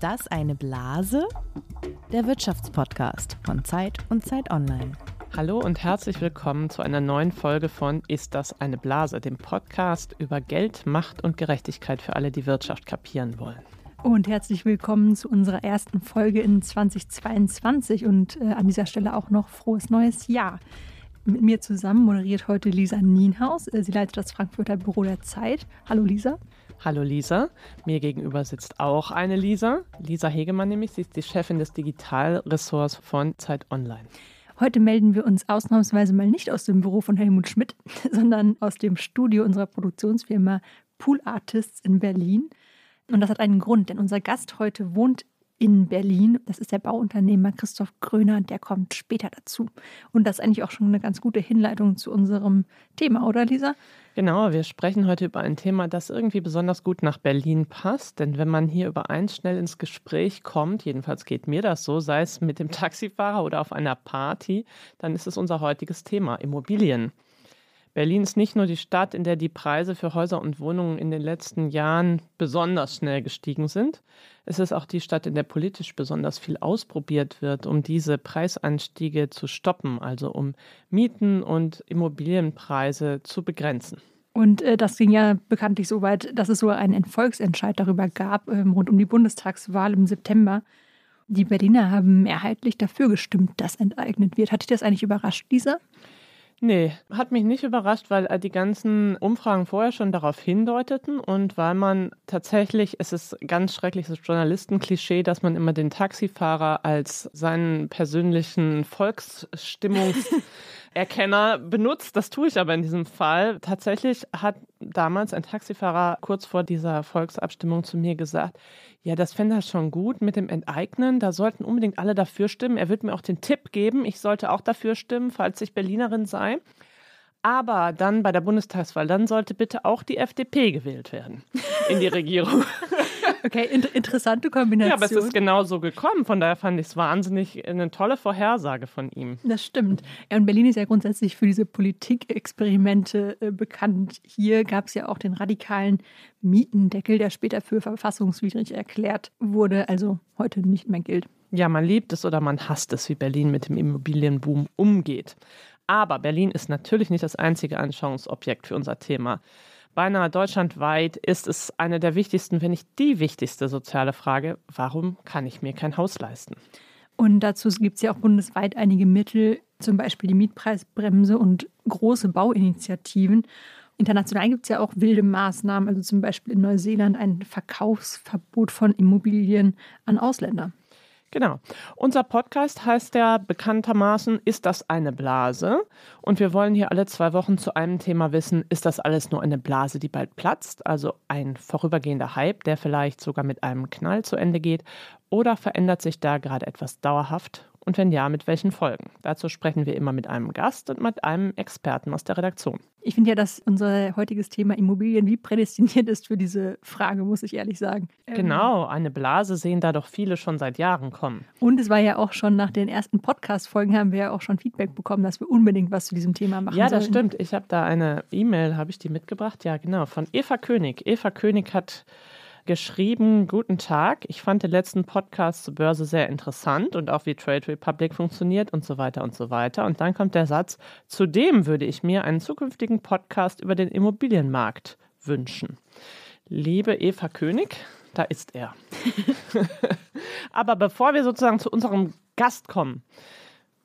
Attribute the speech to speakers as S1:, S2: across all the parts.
S1: Ist das eine Blase? Der Wirtschaftspodcast von Zeit und Zeit Online.
S2: Hallo und herzlich willkommen zu einer neuen Folge von Ist das eine Blase, dem Podcast über Geld, Macht und Gerechtigkeit für alle, die Wirtschaft kapieren wollen.
S3: Und herzlich willkommen zu unserer ersten Folge in 2022 und äh, an dieser Stelle auch noch frohes neues Jahr. Mit mir zusammen moderiert heute Lisa Nienhaus. Äh, sie leitet das Frankfurter Büro der Zeit. Hallo Lisa.
S2: Hallo Lisa. Mir gegenüber sitzt auch eine Lisa. Lisa Hegemann nämlich. Sie ist die Chefin des Digitalressorts von Zeit Online.
S3: Heute melden wir uns ausnahmsweise mal nicht aus dem Büro von Helmut Schmidt, sondern aus dem Studio unserer Produktionsfirma Pool Artists in Berlin. Und das hat einen Grund, denn unser Gast heute wohnt in Berlin. Das ist der Bauunternehmer Christoph Gröner, der kommt später dazu. Und das ist eigentlich auch schon eine ganz gute Hinleitung zu unserem Thema, oder Lisa?
S2: Genau, wir sprechen heute über ein Thema, das irgendwie besonders gut nach Berlin passt. Denn wenn man hier über eins schnell ins Gespräch kommt, jedenfalls geht mir das so, sei es mit dem Taxifahrer oder auf einer Party, dann ist es unser heutiges Thema, Immobilien. Berlin ist nicht nur die Stadt, in der die Preise für Häuser und Wohnungen in den letzten Jahren besonders schnell gestiegen sind. Es ist auch die Stadt, in der politisch besonders viel ausprobiert wird, um diese Preisanstiege zu stoppen, also um Mieten und Immobilienpreise zu begrenzen.
S3: Und äh, das ging ja bekanntlich so weit, dass es so einen Volksentscheid darüber gab, ähm, rund um die Bundestagswahl im September. Die Berliner haben mehrheitlich dafür gestimmt, dass enteignet wird. Hat dich das eigentlich überrascht, Lisa?
S2: Nee, hat mich nicht überrascht, weil die ganzen Umfragen vorher schon darauf hindeuteten und weil man tatsächlich, es ist ganz schreckliches Journalistenklischee, dass man immer den Taxifahrer als seinen persönlichen Volksstimmungs Erkenner benutzt. Das tue ich aber in diesem Fall. Tatsächlich hat damals ein Taxifahrer kurz vor dieser Volksabstimmung zu mir gesagt, ja, das fände er schon gut mit dem Enteignen. Da sollten unbedingt alle dafür stimmen. Er wird mir auch den Tipp geben, ich sollte auch dafür stimmen, falls ich Berlinerin sei. Aber dann bei der Bundestagswahl, dann sollte bitte auch die FDP gewählt werden in die Regierung.
S3: Okay, in interessante Kombination.
S2: Ja, aber es ist genau so gekommen. Von daher fand ich es wahnsinnig eine tolle Vorhersage von ihm.
S3: Das stimmt. Ja, und Berlin ist ja grundsätzlich für diese Politikexperimente äh, bekannt. Hier gab es ja auch den radikalen Mietendeckel, der später für verfassungswidrig erklärt wurde, also heute nicht mehr gilt.
S2: Ja, man liebt es oder man hasst es, wie Berlin mit dem Immobilienboom umgeht. Aber Berlin ist natürlich nicht das einzige Anschauungsobjekt für unser Thema. Beinahe deutschlandweit ist es eine der wichtigsten, wenn nicht die wichtigste soziale Frage, warum kann ich mir kein Haus leisten?
S3: Und dazu gibt es ja auch bundesweit einige Mittel, zum Beispiel die Mietpreisbremse und große Bauinitiativen. International gibt es ja auch wilde Maßnahmen, also zum Beispiel in Neuseeland ein Verkaufsverbot von Immobilien an Ausländer.
S2: Genau. Unser Podcast heißt ja bekanntermaßen, ist das eine Blase? Und wir wollen hier alle zwei Wochen zu einem Thema wissen, ist das alles nur eine Blase, die bald platzt? Also ein vorübergehender Hype, der vielleicht sogar mit einem Knall zu Ende geht? Oder verändert sich da gerade etwas dauerhaft und wenn ja, mit welchen Folgen? Dazu sprechen wir immer mit einem Gast und mit einem Experten aus der Redaktion.
S3: Ich finde ja, dass unser heutiges Thema Immobilien wie prädestiniert ist für diese Frage, muss ich ehrlich sagen.
S2: Ähm, genau, eine Blase sehen da doch viele schon seit Jahren kommen.
S3: Und es war ja auch schon nach den ersten Podcast-Folgen haben wir ja auch schon Feedback bekommen, dass wir unbedingt was zu diesem Thema machen
S2: Ja, das sollten. stimmt. Ich habe da eine E-Mail, habe ich die mitgebracht? Ja, genau, von Eva König. Eva König hat geschrieben, guten Tag, ich fand den letzten Podcast zur Börse sehr interessant und auch wie Trade Republic funktioniert und so weiter und so weiter. Und dann kommt der Satz, zudem würde ich mir einen zukünftigen Podcast über den Immobilienmarkt wünschen. Liebe Eva König, da ist er. Aber bevor wir sozusagen zu unserem Gast kommen,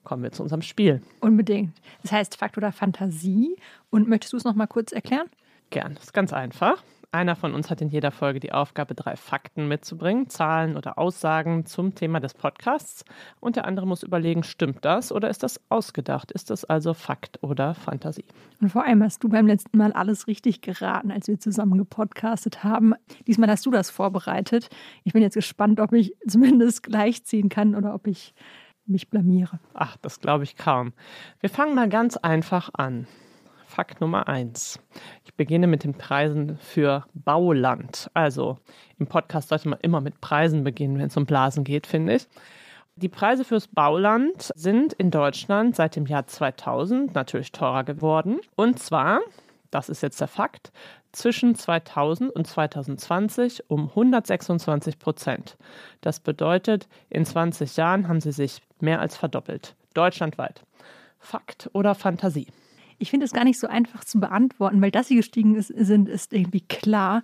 S2: kommen wir zu unserem Spiel.
S3: Unbedingt. Das heißt Fakt oder Fantasie. Und möchtest du es noch mal kurz erklären?
S2: Gern. Das ist ganz einfach. Einer von uns hat in jeder Folge die Aufgabe, drei Fakten mitzubringen, Zahlen oder Aussagen zum Thema des Podcasts. Und der andere muss überlegen, stimmt das oder ist das ausgedacht? Ist das also Fakt oder Fantasie?
S3: Und vor allem hast du beim letzten Mal alles richtig geraten, als wir zusammen gepodcastet haben. Diesmal hast du das vorbereitet. Ich bin jetzt gespannt, ob ich zumindest gleichziehen kann oder ob ich mich blamiere.
S2: Ach, das glaube ich kaum. Wir fangen mal ganz einfach an. Fakt Nummer eins. Ich beginne mit den Preisen für Bauland. Also im Podcast sollte man immer mit Preisen beginnen, wenn es um Blasen geht, finde ich. Die Preise fürs Bauland sind in Deutschland seit dem Jahr 2000 natürlich teurer geworden. Und zwar das ist jetzt der Fakt, zwischen 2000 und 2020 um 126 Prozent. Das bedeutet, in 20 Jahren haben sie sich mehr als verdoppelt, deutschlandweit. Fakt oder Fantasie?
S3: Ich finde es gar nicht so einfach zu beantworten, weil dass sie gestiegen ist, sind, ist irgendwie klar.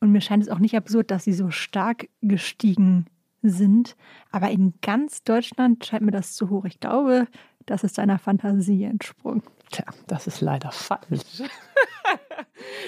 S3: Und mir scheint es auch nicht absurd, dass sie so stark gestiegen sind. Aber in ganz Deutschland scheint mir das zu hoch. Ich glaube, das ist deiner Fantasie entsprungen.
S2: Tja, das ist leider falsch.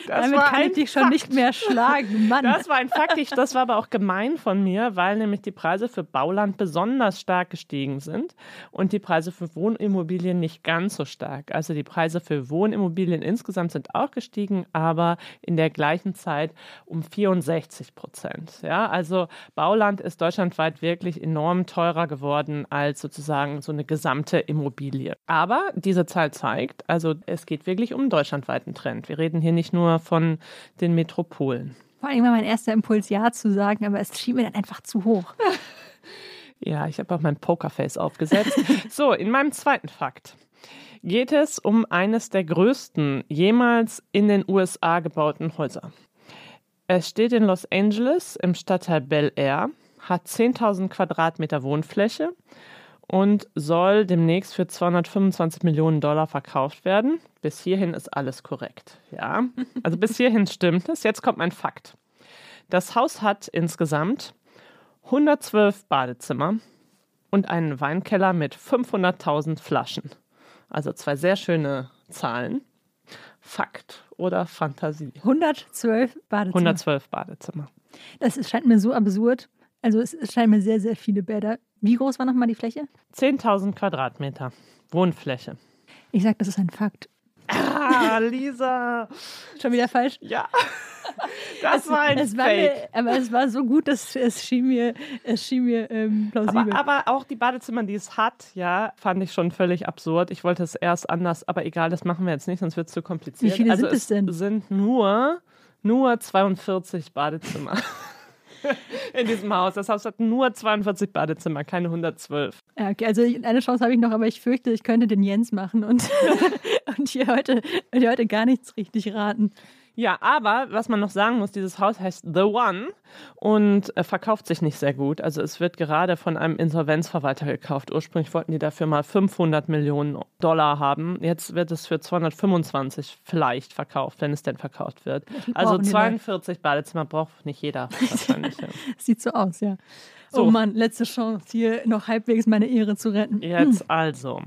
S3: Damit kann ich dich schon Fakt. nicht mehr schlagen, Mann.
S2: Das war ein Fakt, ich, das war aber auch gemein von mir, weil nämlich die Preise für Bauland besonders stark gestiegen sind und die Preise für Wohnimmobilien nicht ganz so stark. Also die Preise für Wohnimmobilien insgesamt sind auch gestiegen, aber in der gleichen Zeit um 64 Prozent. Ja, also Bauland ist deutschlandweit wirklich enorm teurer geworden als sozusagen so eine gesamte Immobilie. Aber diese Zahl zeigt, also es geht wirklich um einen deutschlandweiten Trend. Wir reden hier nicht nur von den Metropolen.
S3: Vor allem war mein erster Impuls, Ja zu sagen, aber es schien mir dann einfach zu hoch.
S2: ja, ich habe auch mein Pokerface aufgesetzt. so, in meinem zweiten Fakt geht es um eines der größten jemals in den USA gebauten Häuser. Es steht in Los Angeles im Stadtteil Bel Air, hat 10.000 Quadratmeter Wohnfläche und soll demnächst für 225 Millionen Dollar verkauft werden. Bis hierhin ist alles korrekt. Ja, also bis hierhin stimmt es. Jetzt kommt mein Fakt. Das Haus hat insgesamt 112 Badezimmer und einen Weinkeller mit 500.000 Flaschen. Also zwei sehr schöne Zahlen. Fakt oder Fantasie?
S3: 112 Badezimmer.
S2: 112 Badezimmer.
S3: Das scheint mir so absurd. Also es scheinen mir sehr, sehr viele Bäder. Wie groß war nochmal die Fläche?
S2: 10.000 Quadratmeter Wohnfläche.
S3: Ich sag, das ist ein Fakt.
S2: Ah, Lisa.
S3: Schon wieder falsch?
S2: Ja. Das es, war ein
S3: es war
S2: Fake.
S3: Mir, aber es war so gut, dass es schien mir, es schien mir ähm, plausibel.
S2: Aber, aber, auch die Badezimmer, die es hat, ja, fand ich schon völlig absurd. Ich wollte es erst anders, aber egal, das machen wir jetzt nicht, sonst wird es zu kompliziert.
S3: Wie viele
S2: also
S3: sind es denn?
S2: Es sind nur, nur 42 Badezimmer. in diesem Haus. Das Haus hat nur 42 Badezimmer, keine 112.
S3: Ja, okay, also eine Chance habe ich noch, aber ich fürchte, ich könnte den Jens machen und, und hier, heute, hier heute gar nichts richtig raten.
S2: Ja, aber was man noch sagen muss, dieses Haus heißt The One und äh, verkauft sich nicht sehr gut. Also es wird gerade von einem Insolvenzverwalter gekauft. Ursprünglich wollten die dafür mal 500 Millionen Dollar haben. Jetzt wird es für 225 vielleicht verkauft, wenn es denn verkauft wird. Also 42 Badezimmer braucht nicht jeder wahrscheinlich. ja.
S3: Sieht so aus, ja. So. Oh Mann, letzte Chance, hier noch halbwegs meine Ehre zu retten.
S2: Jetzt hm. also.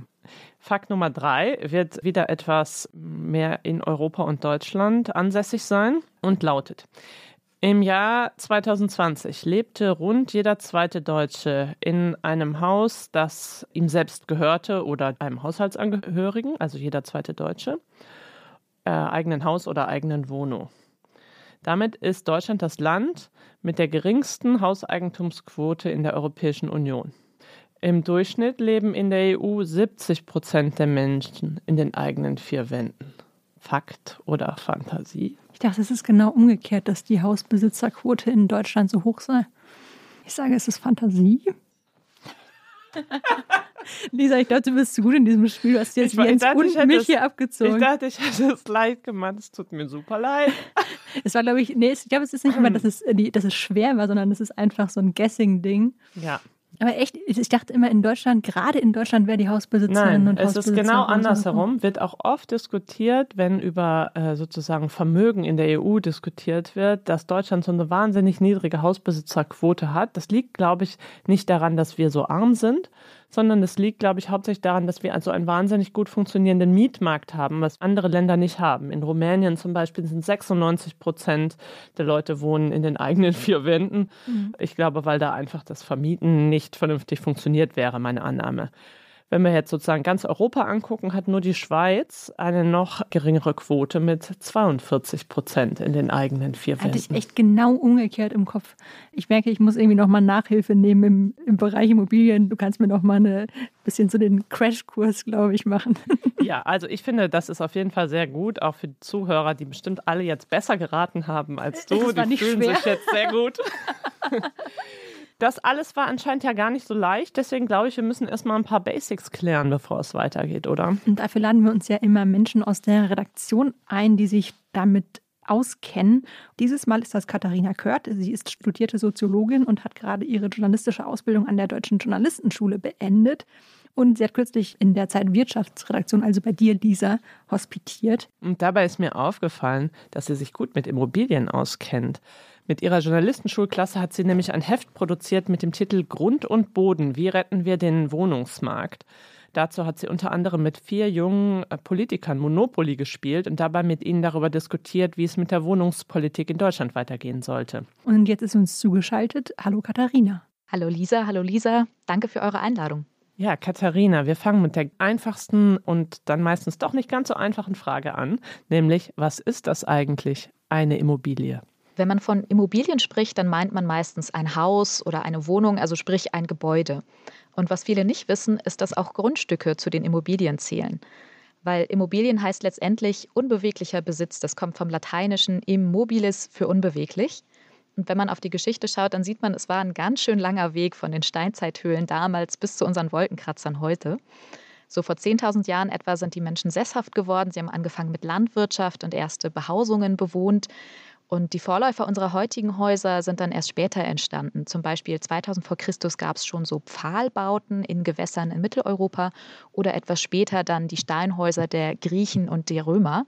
S2: Fakt Nummer drei wird wieder etwas mehr in Europa und Deutschland ansässig sein und lautet, im Jahr 2020 lebte rund jeder zweite Deutsche in einem Haus, das ihm selbst gehörte oder einem Haushaltsangehörigen, also jeder zweite Deutsche, äh, eigenen Haus oder eigenen Wohnung. Damit ist Deutschland das Land mit der geringsten Hauseigentumsquote in der Europäischen Union. Im Durchschnitt leben in der EU 70 Prozent der Menschen in den eigenen vier Wänden. Fakt oder Fantasie?
S3: Ich dachte, es ist genau umgekehrt, dass die Hausbesitzerquote in Deutschland so hoch sei. Ich sage, es ist Fantasie. Lisa, ich glaube, du bist zu gut in diesem Spiel. Du hast jetzt Jens dachte, und mich hier abgezogen.
S2: Ich dachte, ich hätte es leicht gemacht. Es tut mir super leid.
S3: es war, glaube ich, nee, ich glaube, es ist nicht immer, dass es, dass es schwer war, sondern es ist einfach so ein Guessing-Ding.
S2: Ja.
S3: Aber echt, ich dachte immer in Deutschland, gerade in Deutschland wäre die Hausbesitzerin
S2: Nein,
S3: und
S2: es ist genau andersherum. Wird auch oft diskutiert, wenn über äh, sozusagen Vermögen in der EU diskutiert wird, dass Deutschland so eine wahnsinnig niedrige Hausbesitzerquote hat. Das liegt, glaube ich, nicht daran, dass wir so arm sind, sondern das liegt, glaube ich, hauptsächlich daran, dass wir also einen wahnsinnig gut funktionierenden Mietmarkt haben, was andere Länder nicht haben. In Rumänien zum Beispiel sind 96 Prozent der Leute wohnen in den eigenen vier Wänden. Mhm. Ich glaube, weil da einfach das Vermieten nicht vernünftig funktioniert wäre, meine Annahme. Wenn wir jetzt sozusagen ganz Europa angucken, hat nur die Schweiz eine noch geringere Quote mit 42 Prozent in den eigenen vier Wänden.
S3: Hatte ich echt genau umgekehrt im Kopf. Ich merke, ich muss irgendwie noch mal Nachhilfe nehmen im, im Bereich Immobilien. Du kannst mir noch mal ein bisschen so den Crashkurs, glaube ich, machen.
S2: Ja, also ich finde, das ist auf jeden Fall sehr gut, auch für die Zuhörer, die bestimmt alle jetzt besser geraten haben als du.
S3: Das war
S2: die fühlen
S3: schwer.
S2: sich jetzt sehr gut. Das alles war anscheinend ja gar nicht so leicht. Deswegen glaube ich, wir müssen erstmal ein paar Basics klären, bevor es weitergeht, oder?
S3: Und dafür laden wir uns ja immer Menschen aus der Redaktion ein, die sich damit auskennen. Dieses Mal ist das Katharina Kört. Sie ist studierte Soziologin und hat gerade ihre journalistische Ausbildung an der Deutschen Journalistenschule beendet. Und sie hat kürzlich in der Zeit Wirtschaftsredaktion, also bei dir, Lisa, hospitiert.
S2: Und dabei ist mir aufgefallen, dass sie sich gut mit Immobilien auskennt. Mit ihrer Journalistenschulklasse hat sie nämlich ein Heft produziert mit dem Titel Grund und Boden, wie retten wir den Wohnungsmarkt. Dazu hat sie unter anderem mit vier jungen äh, Politikern Monopoly gespielt und dabei mit ihnen darüber diskutiert, wie es mit der Wohnungspolitik in Deutschland weitergehen sollte.
S3: Und jetzt ist uns zugeschaltet. Hallo Katharina.
S4: Hallo Lisa, hallo Lisa. Danke für eure Einladung.
S2: Ja, Katharina, wir fangen mit der einfachsten und dann meistens doch nicht ganz so einfachen Frage an, nämlich was ist das eigentlich, eine Immobilie?
S4: Wenn man von Immobilien spricht, dann meint man meistens ein Haus oder eine Wohnung, also sprich ein Gebäude. Und was viele nicht wissen, ist, dass auch Grundstücke zu den Immobilien zählen. Weil Immobilien heißt letztendlich unbeweglicher Besitz. Das kommt vom lateinischen immobilis für unbeweglich. Und wenn man auf die Geschichte schaut, dann sieht man, es war ein ganz schön langer Weg von den Steinzeithöhlen damals bis zu unseren Wolkenkratzern heute. So vor 10.000 Jahren etwa sind die Menschen sesshaft geworden. Sie haben angefangen mit Landwirtschaft und erste Behausungen bewohnt. Und die Vorläufer unserer heutigen Häuser sind dann erst später entstanden. Zum Beispiel 2000 vor Christus gab es schon so Pfahlbauten in Gewässern in Mitteleuropa oder etwas später dann die Steinhäuser der Griechen und der Römer.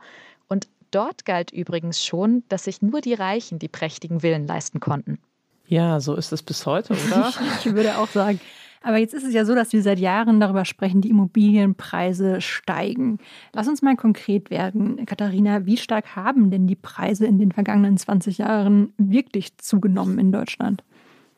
S4: Und dort galt übrigens schon, dass sich nur die Reichen die prächtigen Villen leisten konnten.
S2: Ja, so ist es bis heute, oder?
S3: ich würde auch sagen. Aber jetzt ist es ja so, dass wir seit Jahren darüber sprechen, die Immobilienpreise steigen. Lass uns mal konkret werden. Katharina, wie stark haben denn die Preise in den vergangenen 20 Jahren wirklich zugenommen in Deutschland?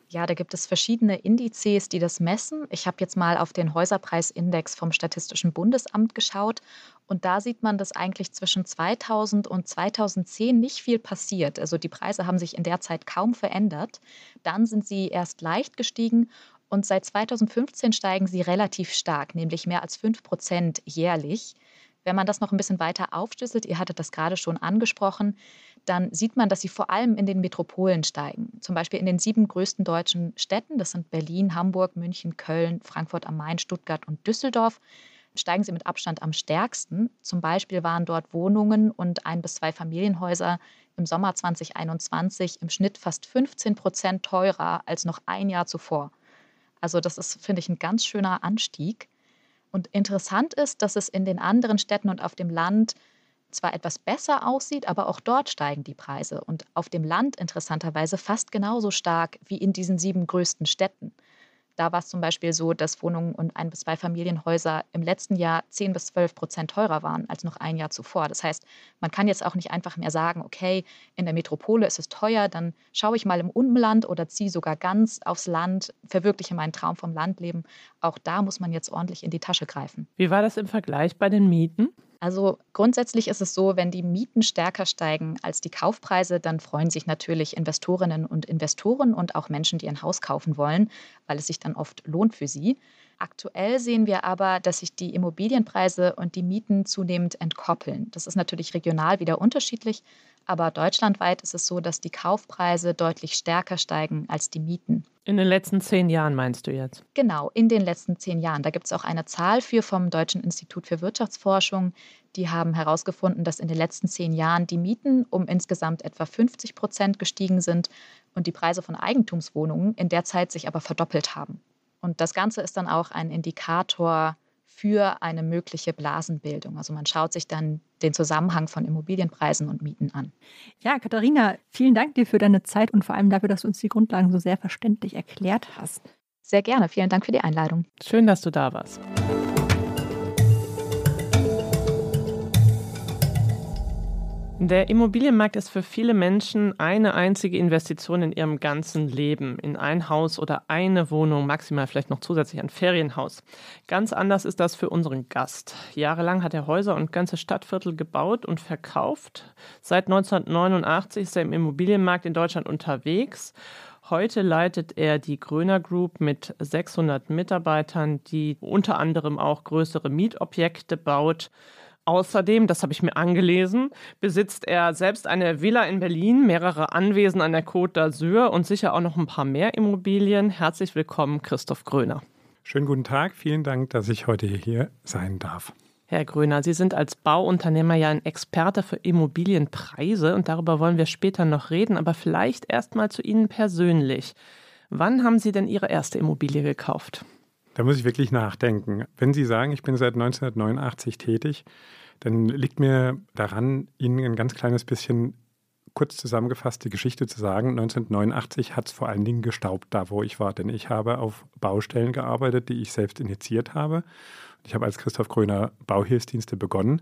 S4: Ja, da gibt es verschiedene Indizes, die das messen. Ich habe jetzt mal auf den Häuserpreisindex vom Statistischen Bundesamt geschaut und da sieht man, dass eigentlich zwischen 2000 und 2010 nicht viel passiert. Also die Preise haben sich in der Zeit kaum verändert. Dann sind sie erst leicht gestiegen und seit 2015 steigen sie relativ stark, nämlich mehr als 5 Prozent jährlich. Wenn man das noch ein bisschen weiter aufschlüsselt, ihr hattet das gerade schon angesprochen, dann sieht man, dass sie vor allem in den Metropolen steigen. Zum Beispiel in den sieben größten deutschen Städten, das sind Berlin, Hamburg, München, Köln, Frankfurt am Main, Stuttgart und Düsseldorf, steigen sie mit Abstand am stärksten. Zum Beispiel waren dort Wohnungen und ein bis zwei Familienhäuser im Sommer 2021 im Schnitt fast 15 Prozent teurer als noch ein Jahr zuvor. Also das ist, finde ich, ein ganz schöner Anstieg. Und interessant ist, dass es in den anderen Städten und auf dem Land zwar etwas besser aussieht, aber auch dort steigen die Preise. Und auf dem Land interessanterweise fast genauso stark wie in diesen sieben größten Städten. Da war es zum Beispiel so, dass Wohnungen und ein bis zwei Familienhäuser im letzten Jahr 10 bis 12 Prozent teurer waren als noch ein Jahr zuvor. Das heißt, man kann jetzt auch nicht einfach mehr sagen, okay, in der Metropole ist es teuer, dann schaue ich mal im Umland oder ziehe sogar ganz aufs Land, verwirkliche meinen Traum vom Landleben. Auch da muss man jetzt ordentlich in die Tasche greifen.
S2: Wie war das im Vergleich bei den Mieten?
S4: Also grundsätzlich ist es so, wenn die Mieten stärker steigen als die Kaufpreise, dann freuen sich natürlich Investorinnen und Investoren und auch Menschen, die ein Haus kaufen wollen, weil es sich dann oft lohnt für sie. Aktuell sehen wir aber, dass sich die Immobilienpreise und die Mieten zunehmend entkoppeln. Das ist natürlich regional wieder unterschiedlich, aber deutschlandweit ist es so, dass die Kaufpreise deutlich stärker steigen als die Mieten.
S2: In den letzten zehn Jahren meinst du jetzt?
S4: Genau, in den letzten zehn Jahren. Da gibt es auch eine Zahl für vom Deutschen Institut für Wirtschaftsforschung. Die haben herausgefunden, dass in den letzten zehn Jahren die Mieten um insgesamt etwa 50 Prozent gestiegen sind und die Preise von Eigentumswohnungen in der Zeit sich aber verdoppelt haben. Und das Ganze ist dann auch ein Indikator für eine mögliche Blasenbildung. Also man schaut sich dann den Zusammenhang von Immobilienpreisen und Mieten an.
S3: Ja, Katharina, vielen Dank dir für deine Zeit und vor allem dafür, dass du uns die Grundlagen so sehr verständlich erklärt hast.
S4: Sehr gerne. Vielen Dank für die Einladung.
S2: Schön, dass du da warst. Der Immobilienmarkt ist für viele Menschen eine einzige Investition in ihrem ganzen Leben. In ein Haus oder eine Wohnung, maximal vielleicht noch zusätzlich ein Ferienhaus. Ganz anders ist das für unseren Gast. Jahrelang hat er Häuser und ganze Stadtviertel gebaut und verkauft. Seit 1989 ist er im Immobilienmarkt in Deutschland unterwegs. Heute leitet er die Gröner Group mit 600 Mitarbeitern, die unter anderem auch größere Mietobjekte baut. Außerdem, das habe ich mir angelesen, besitzt er selbst eine Villa in Berlin, mehrere Anwesen an der Côte d'Azur und sicher auch noch ein paar mehr Immobilien. Herzlich willkommen, Christoph Gröner.
S5: Schönen guten Tag, vielen Dank, dass ich heute hier sein darf.
S2: Herr Gröner, Sie sind als Bauunternehmer ja ein Experte für Immobilienpreise und darüber wollen wir später noch reden, aber vielleicht erst mal zu Ihnen persönlich. Wann haben Sie denn Ihre erste Immobilie gekauft?
S5: Da muss ich wirklich nachdenken. Wenn Sie sagen, ich bin seit 1989 tätig, dann liegt mir daran, Ihnen ein ganz kleines bisschen kurz zusammengefasst die Geschichte zu sagen. 1989 hat es vor allen Dingen gestaubt, da wo ich war, denn ich habe auf Baustellen gearbeitet, die ich selbst initiiert habe ich habe als Christoph Gröner Bauhilfsdienste begonnen,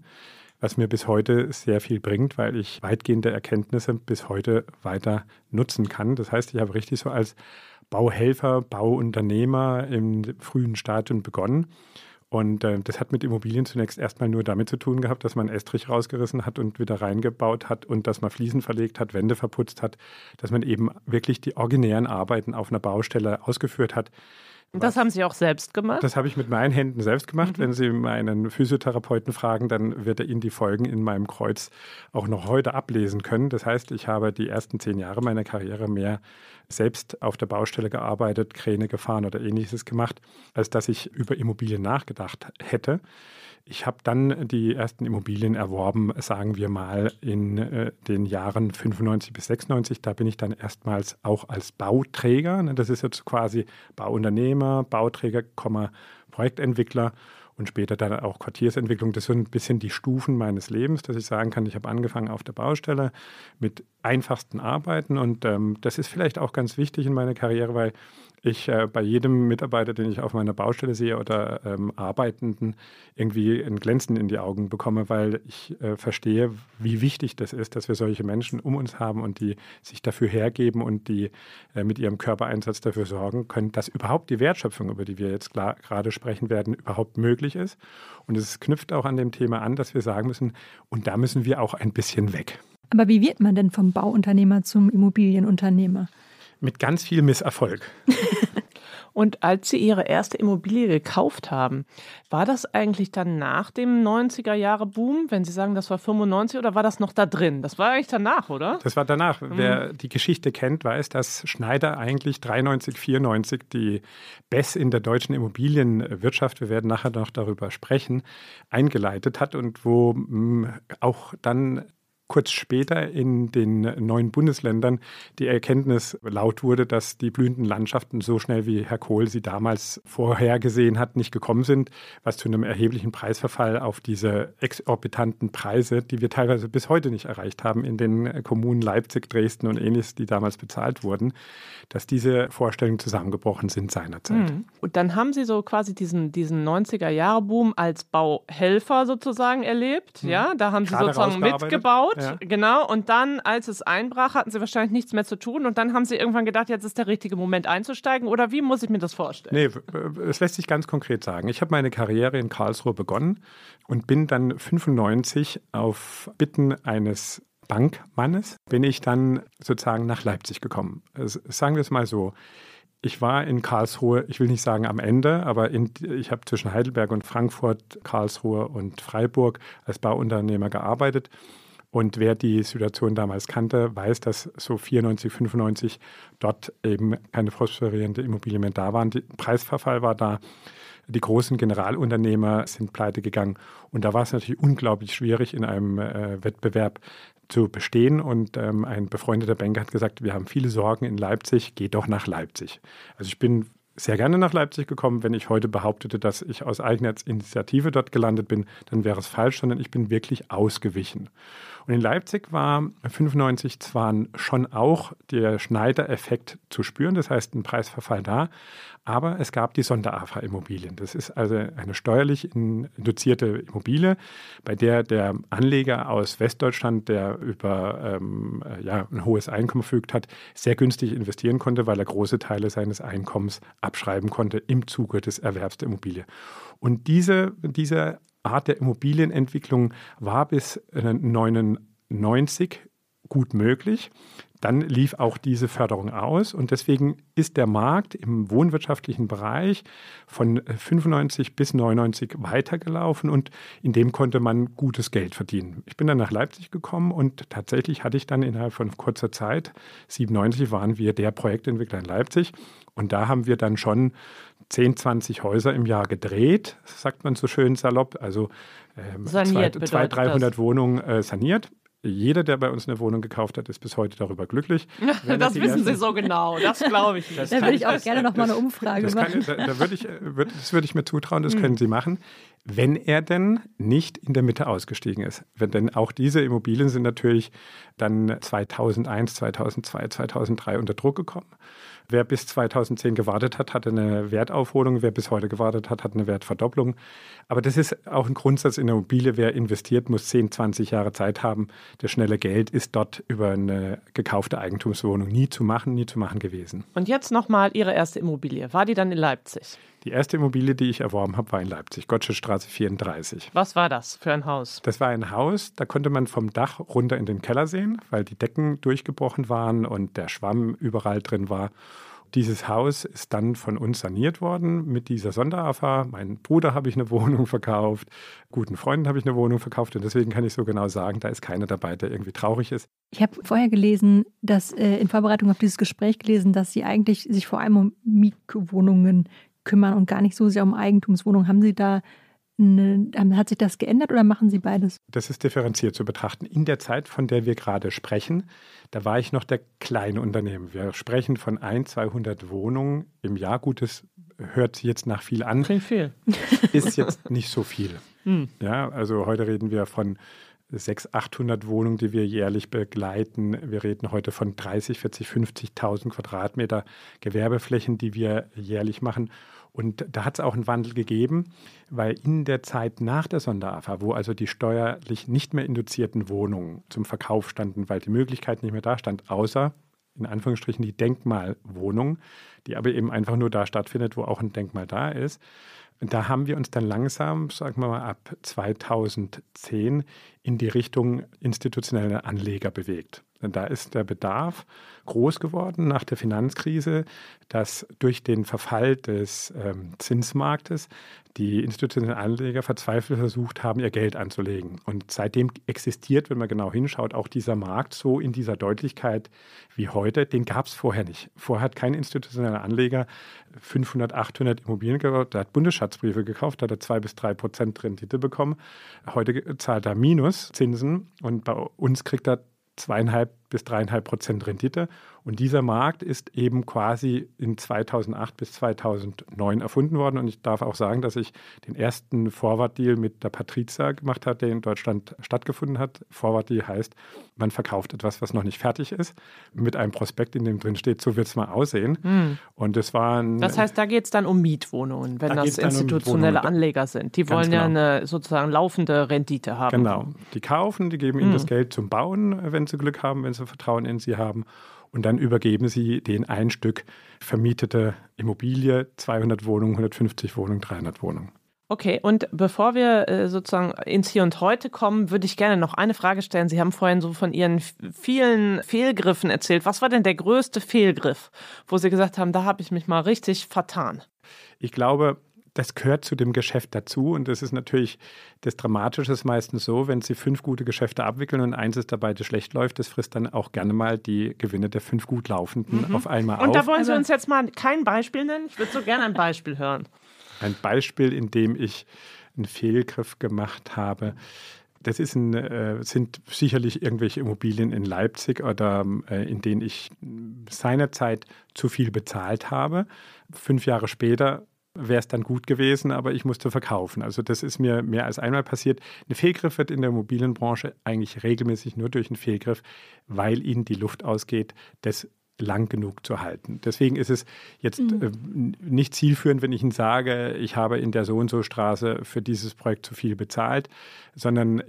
S5: was mir bis heute sehr viel bringt, weil ich weitgehende Erkenntnisse bis heute weiter nutzen kann. Das heißt, ich habe richtig so als Bauhelfer, Bauunternehmer im frühen Stadium begonnen. Und äh, das hat mit Immobilien zunächst erstmal nur damit zu tun gehabt, dass man Estrich rausgerissen hat und wieder reingebaut hat und dass man Fliesen verlegt hat, Wände verputzt hat, dass man eben wirklich die originären Arbeiten auf einer Baustelle ausgeführt hat.
S2: Das haben Sie auch selbst gemacht?
S5: Das habe ich mit meinen Händen selbst gemacht. Mhm. Wenn Sie meinen Physiotherapeuten fragen, dann wird er Ihnen die Folgen in meinem Kreuz auch noch heute ablesen können. Das heißt, ich habe die ersten zehn Jahre meiner Karriere mehr selbst auf der Baustelle gearbeitet, Kräne gefahren oder ähnliches gemacht, als dass ich über Immobilien nachgedacht hätte. Ich habe dann die ersten Immobilien erworben, sagen wir mal, in äh, den Jahren 95 bis 96. Da bin ich dann erstmals auch als Bauträger, ne, das ist jetzt quasi Bauunternehmer, Bauträger, Projektentwickler und später dann auch Quartiersentwicklung. Das sind ein bisschen die Stufen meines Lebens, dass ich sagen kann, ich habe angefangen auf der Baustelle mit einfachsten Arbeiten und ähm, das ist vielleicht auch ganz wichtig in meiner Karriere, weil ich äh, bei jedem Mitarbeiter, den ich auf meiner Baustelle sehe oder ähm, Arbeitenden, irgendwie ein Glänzen in die Augen bekomme, weil ich äh, verstehe, wie wichtig das ist, dass wir solche Menschen um uns haben und die sich dafür hergeben und die äh, mit ihrem Körpereinsatz dafür sorgen können, dass überhaupt die Wertschöpfung, über die wir jetzt gerade sprechen werden, überhaupt möglich ist. Und es knüpft auch an dem Thema an, dass wir sagen müssen, und da müssen wir auch ein bisschen weg.
S3: Aber wie wird man denn vom Bauunternehmer zum Immobilienunternehmer?
S5: mit ganz viel Misserfolg.
S2: Und als Sie Ihre erste Immobilie gekauft haben, war das eigentlich dann nach dem 90er-Jahre-Boom, wenn Sie sagen, das war 95 oder war das noch da drin? Das war eigentlich danach, oder?
S5: Das war danach. Mhm. Wer die Geschichte kennt, weiß, dass Schneider eigentlich 93, 94 die BES in der deutschen Immobilienwirtschaft, wir werden nachher noch darüber sprechen, eingeleitet hat und wo mm, auch dann kurz später in den neuen Bundesländern die Erkenntnis laut wurde, dass die blühenden Landschaften so schnell wie Herr Kohl sie damals vorhergesehen hat, nicht gekommen sind, was zu einem erheblichen Preisverfall auf diese exorbitanten Preise, die wir teilweise bis heute nicht erreicht haben in den Kommunen Leipzig, Dresden und ähnliches, die damals bezahlt wurden, dass diese Vorstellungen zusammengebrochen sind seinerzeit. Mhm.
S2: Und dann haben Sie so quasi diesen, diesen 90er-Jahre-Boom als Bauhelfer sozusagen erlebt. Mhm. Ja, da haben Sie Gerade sozusagen mitgebaut ja. genau. Und dann, als es einbrach, hatten sie wahrscheinlich nichts mehr zu tun. Und dann haben sie irgendwann gedacht, jetzt ist der richtige Moment einzusteigen. Oder wie muss ich mir das vorstellen?
S5: Nee, es lässt sich ganz konkret sagen. Ich habe meine Karriere in Karlsruhe begonnen und bin dann 95 auf Bitten eines Bankmannes bin ich dann sozusagen nach Leipzig gekommen. Sagen wir es mal so. Ich war in Karlsruhe, ich will nicht sagen am Ende, aber in, ich habe zwischen Heidelberg und Frankfurt, Karlsruhe und Freiburg als Bauunternehmer gearbeitet und wer die Situation damals kannte, weiß, dass so 94, 95 dort eben keine prosperierende Immobilien mehr da waren. Der Preisverfall war da. Die großen Generalunternehmer sind pleite gegangen. Und da war es natürlich unglaublich schwierig, in einem äh, Wettbewerb zu bestehen. Und ähm, ein befreundeter Banker hat gesagt, wir haben viele Sorgen in Leipzig, geh doch nach Leipzig. Also ich bin sehr gerne nach Leipzig gekommen. Wenn ich heute behauptete, dass ich aus eigener Initiative dort gelandet bin, dann wäre es falsch, sondern ich bin wirklich ausgewichen. Und in Leipzig war 95 zwar schon auch der Schneider-Effekt zu spüren, das heißt ein Preisverfall da, aber es gab die Sonder-AFA-Immobilien. Das ist also eine steuerlich induzierte Immobilie, bei der der Anleger aus Westdeutschland, der über ähm, ja, ein hohes Einkommen verfügt hat, sehr günstig investieren konnte, weil er große Teile seines Einkommens abschreiben konnte im Zuge des Erwerbs der Immobilie. Und diese, diese Art der Immobilienentwicklung war bis 1999 gut möglich. Dann lief auch diese Förderung aus und deswegen ist der Markt im wohnwirtschaftlichen Bereich von 95 bis 99 weitergelaufen und in dem konnte man gutes Geld verdienen. Ich bin dann nach Leipzig gekommen und tatsächlich hatte ich dann innerhalb von kurzer Zeit, 97 waren wir der Projektentwickler in Leipzig und da haben wir dann schon 10, 20 Häuser im Jahr gedreht, sagt man so schön salopp, also
S2: ähm, saniert
S5: 200, 300 Wohnungen äh, saniert jeder, der bei uns eine Wohnung gekauft hat, ist bis heute darüber glücklich.
S2: das wissen Sie so genau, das glaube ich.
S3: da würde ich auch gerne noch mal eine Umfrage
S5: das
S3: machen.
S5: Kann, da, da würde ich, würd, das würde ich mir zutrauen, das hm. können Sie machen, wenn er denn nicht in der Mitte ausgestiegen ist. Wenn denn auch diese Immobilien sind natürlich dann 2001, 2002, 2003 unter Druck gekommen. Wer bis 2010 gewartet hat, hatte eine Wertaufholung. Wer bis heute gewartet hat, hat eine Wertverdopplung. Aber das ist auch ein Grundsatz in der Immobilie. Wer investiert, muss 10, 20 Jahre Zeit haben. Das schnelle Geld ist dort über eine gekaufte Eigentumswohnung nie zu machen, nie zu machen gewesen.
S2: Und jetzt nochmal Ihre erste Immobilie. War die dann in Leipzig?
S5: Die erste Immobilie, die ich erworben habe, war in Leipzig, Gottsche Straße 34.
S2: Was war das für ein Haus?
S5: Das war ein Haus, da konnte man vom Dach runter in den Keller sehen, weil die Decken durchgebrochen waren und der Schwamm überall drin war. Dieses Haus ist dann von uns saniert worden mit dieser Sonderafa. Mein Bruder habe ich eine Wohnung verkauft, guten Freunden habe ich eine Wohnung verkauft und deswegen kann ich so genau sagen, da ist keiner dabei, der irgendwie traurig ist.
S3: Ich habe vorher gelesen, dass äh, in Vorbereitung auf dieses Gespräch gelesen, dass Sie eigentlich sich vor allem um Mietwohnungen kümmern und gar nicht so sehr um Eigentumswohnungen. Haben Sie da eine, hat sich das geändert oder machen Sie beides?
S5: Das ist differenziert zu betrachten. In der Zeit, von der wir gerade sprechen, da war ich noch der kleine Unternehmen. Wir sprechen von ein, 200 Wohnungen im Jahr. Gut, das hört sich jetzt nach viel an.
S2: Klingt viel.
S5: Ist jetzt nicht so viel. Hm. Ja, also heute reden wir von 600, 800 Wohnungen, die wir jährlich begleiten. Wir reden heute von 30, 40, 50.000 Quadratmeter Gewerbeflächen, die wir jährlich machen. Und da hat es auch einen Wandel gegeben, weil in der Zeit nach der Sonderafa, wo also die steuerlich nicht mehr induzierten Wohnungen zum Verkauf standen, weil die Möglichkeit nicht mehr da stand, außer in Anführungsstrichen die Denkmalwohnung, die aber eben einfach nur da stattfindet, wo auch ein Denkmal da ist. Und da haben wir uns dann langsam, sagen wir mal, ab 2010 in die Richtung institutionelle Anleger bewegt. Denn da ist der Bedarf groß geworden nach der Finanzkrise, dass durch den Verfall des ähm, Zinsmarktes die institutionellen Anleger verzweifelt versucht haben, ihr Geld anzulegen. Und seitdem existiert, wenn man genau hinschaut, auch dieser Markt so in dieser Deutlichkeit wie heute. Den gab es vorher nicht. Vorher hat kein institutioneller Anleger 500, 800 Immobilien gekauft. Der hat Bundesschatzbriefe gekauft, da hat er zwei bis drei Prozent Rendite bekommen. Heute zahlt er Minuszinsen und bei uns kriegt er zweieinhalb bis dreieinhalb Prozent Rendite. Und dieser Markt ist eben quasi in 2008 bis 2009 erfunden worden. Und ich darf auch sagen, dass ich den ersten Forward-Deal mit der Patrizia gemacht habe, der in Deutschland stattgefunden hat. Forward-Deal heißt, man verkauft etwas, was noch nicht fertig ist, mit einem Prospekt, in dem drin steht, so wird es mal aussehen. Hm. Und das war
S2: Das heißt, da geht es dann um Mietwohnungen, wenn da das institutionelle um Anleger sind. Die wollen genau. ja eine sozusagen laufende Rendite haben.
S5: Genau. Die kaufen, die geben hm. ihnen das Geld zum Bauen, wenn sie Glück haben, wenn sie Vertrauen in sie haben. Und dann übergeben sie den ein Stück vermietete Immobilie, 200 Wohnungen, 150 Wohnungen, 300 Wohnungen.
S2: Okay, und bevor wir äh, sozusagen ins Hier und Heute kommen, würde ich gerne noch eine Frage stellen. Sie haben vorhin so von Ihren vielen Fehlgriffen erzählt. Was war denn der größte Fehlgriff, wo Sie gesagt haben, da habe ich mich mal richtig vertan?
S5: Ich glaube, das gehört zu dem Geschäft dazu. Und das ist natürlich das Dramatische ist meistens so, wenn Sie fünf gute Geschäfte abwickeln und eins ist dabei, das schlecht läuft, das frisst dann auch gerne mal die Gewinne der fünf gut laufenden mhm. auf einmal
S2: und
S5: auf.
S2: Und da wollen Sie uns jetzt mal kein Beispiel nennen? Ich würde so gerne ein Beispiel hören.
S5: Ein Beispiel, in dem ich einen Fehlgriff gemacht habe. Das ist ein, äh, sind sicherlich irgendwelche Immobilien in Leipzig oder äh, in denen ich seinerzeit zu viel bezahlt habe. Fünf Jahre später wäre es dann gut gewesen, aber ich musste verkaufen. Also das ist mir mehr als einmal passiert. Ein Fehlgriff wird in der Immobilienbranche eigentlich regelmäßig nur durch einen Fehlgriff, weil ihnen die Luft ausgeht, das lang genug zu halten. Deswegen ist es jetzt mhm. äh, nicht zielführend, wenn ich Ihnen sage, ich habe in der so und so Straße für dieses Projekt zu viel bezahlt, sondern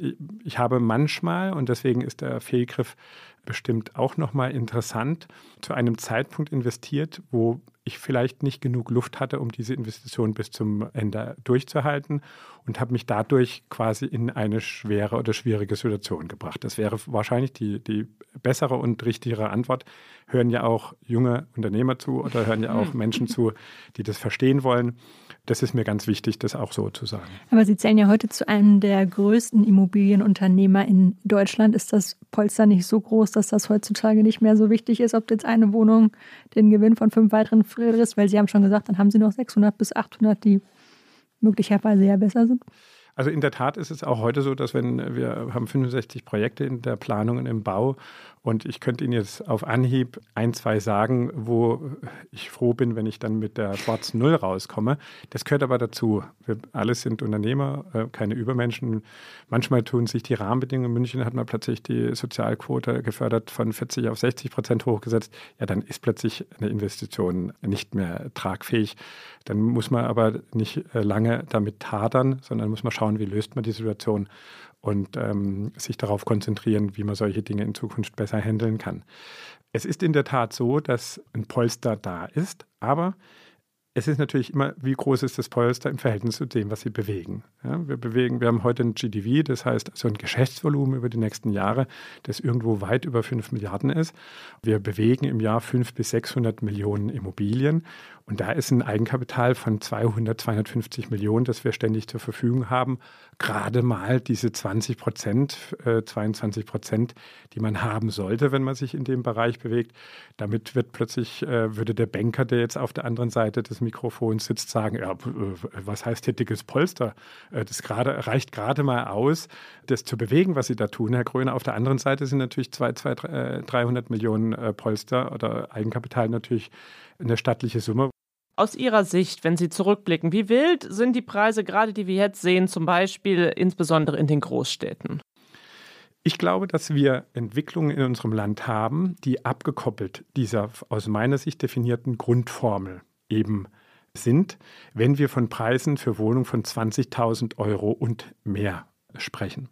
S5: ich habe manchmal, und deswegen ist der Fehlgriff bestimmt auch nochmal interessant, zu einem Zeitpunkt investiert, wo ich vielleicht nicht genug Luft hatte, um diese Investition bis zum Ende durchzuhalten und habe mich dadurch quasi in eine schwere oder schwierige Situation gebracht. Das wäre wahrscheinlich die, die bessere und richtigere Antwort. Hören ja auch junge Unternehmer zu oder hören ja auch Menschen zu, die das verstehen wollen. Das ist mir ganz wichtig, das auch so zu sagen.
S3: Aber Sie zählen ja heute zu einem der größten Immobilienunternehmer in Deutschland. Ist das Polster nicht so groß, dass das heutzutage nicht mehr so wichtig ist, ob jetzt eine Wohnung den Gewinn von fünf weiteren frisst? Weil Sie haben schon gesagt, dann haben Sie noch 600 bis 800, die möglicherweise ja besser sind.
S5: Also in der Tat ist es auch heute so, dass wenn wir haben 65 Projekte in der Planung und im Bau und ich könnte Ihnen jetzt auf Anhieb ein, zwei sagen, wo ich froh bin, wenn ich dann mit der schwarzen Null rauskomme. Das gehört aber dazu. Wir alle sind Unternehmer, äh, keine Übermenschen. Manchmal tun sich die Rahmenbedingungen. In München hat man plötzlich die Sozialquote gefördert von 40 auf 60 Prozent hochgesetzt. Ja, dann ist plötzlich eine Investition nicht mehr tragfähig. Dann muss man aber nicht äh, lange damit hadern, sondern muss man schauen, wie löst man die Situation und ähm, sich darauf konzentrieren, wie man solche Dinge in Zukunft besser handeln kann. Es ist in der Tat so, dass ein Polster da ist, aber es ist natürlich immer, wie groß ist das Polster im Verhältnis zu dem, was sie bewegen. Ja, wir bewegen, wir haben heute ein GDV, das heißt so ein Geschäftsvolumen über die nächsten Jahre, das irgendwo weit über 5 Milliarden ist. Wir bewegen im Jahr 5 bis 600 Millionen Immobilien und da ist ein Eigenkapital von 200, 250 Millionen, das wir ständig zur Verfügung haben. Gerade mal diese 20 Prozent, äh, 22 Prozent, die man haben sollte, wenn man sich in dem Bereich bewegt. Damit wird plötzlich, äh, würde der Banker, der jetzt auf der anderen Seite des Mikrofons sitzt, sagen, ja, was heißt hier dickes Polster? Äh, das grade, reicht gerade mal aus, das zu bewegen, was Sie da tun, Herr Gröner. Auf der anderen Seite sind natürlich 200, 300 Millionen äh, Polster oder Eigenkapital natürlich eine stattliche Summe.
S2: Aus Ihrer Sicht, wenn Sie zurückblicken, wie wild sind die Preise, gerade die wir jetzt sehen, zum Beispiel insbesondere in den Großstädten?
S5: Ich glaube, dass wir Entwicklungen in unserem Land haben, die abgekoppelt dieser aus meiner Sicht definierten Grundformel eben sind, wenn wir von Preisen für Wohnungen von 20.000 Euro und mehr sprechen.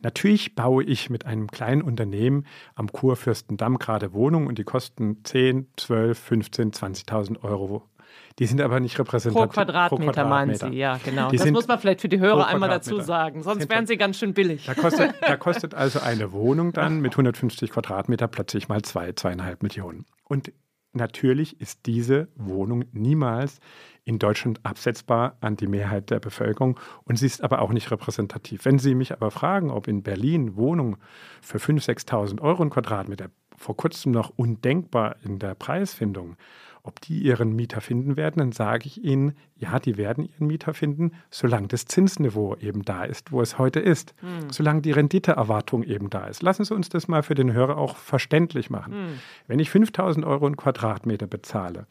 S5: Natürlich baue ich mit einem kleinen Unternehmen am Kurfürstendamm gerade Wohnungen und die kosten 10, 12, 15, 20.000 Euro die sind aber nicht repräsentativ.
S2: Pro Quadratmeter, pro Quadratmeter. meinen Sie, ja, genau. Die das muss man vielleicht für die Hörer einmal dazu sagen, sonst wären sie ganz schön billig.
S5: Da kostet, da kostet also eine Wohnung dann mit 150 Quadratmeter plötzlich mal zwei, zweieinhalb Millionen. Und natürlich ist diese Wohnung niemals in Deutschland absetzbar an die Mehrheit der Bevölkerung und sie ist aber auch nicht repräsentativ. Wenn Sie mich aber fragen, ob in Berlin Wohnungen für 5.000, 6.000 Euro ein Quadratmeter vor kurzem noch undenkbar in der Preisfindung ob die ihren Mieter finden werden, dann sage ich Ihnen, ja, die werden ihren Mieter finden, solange das Zinsniveau eben da ist, wo es heute ist, mhm. solange die Renditeerwartung eben da ist. Lassen Sie uns das mal für den Hörer auch verständlich machen. Mhm. Wenn ich 5000 Euro einen Quadratmeter bezahle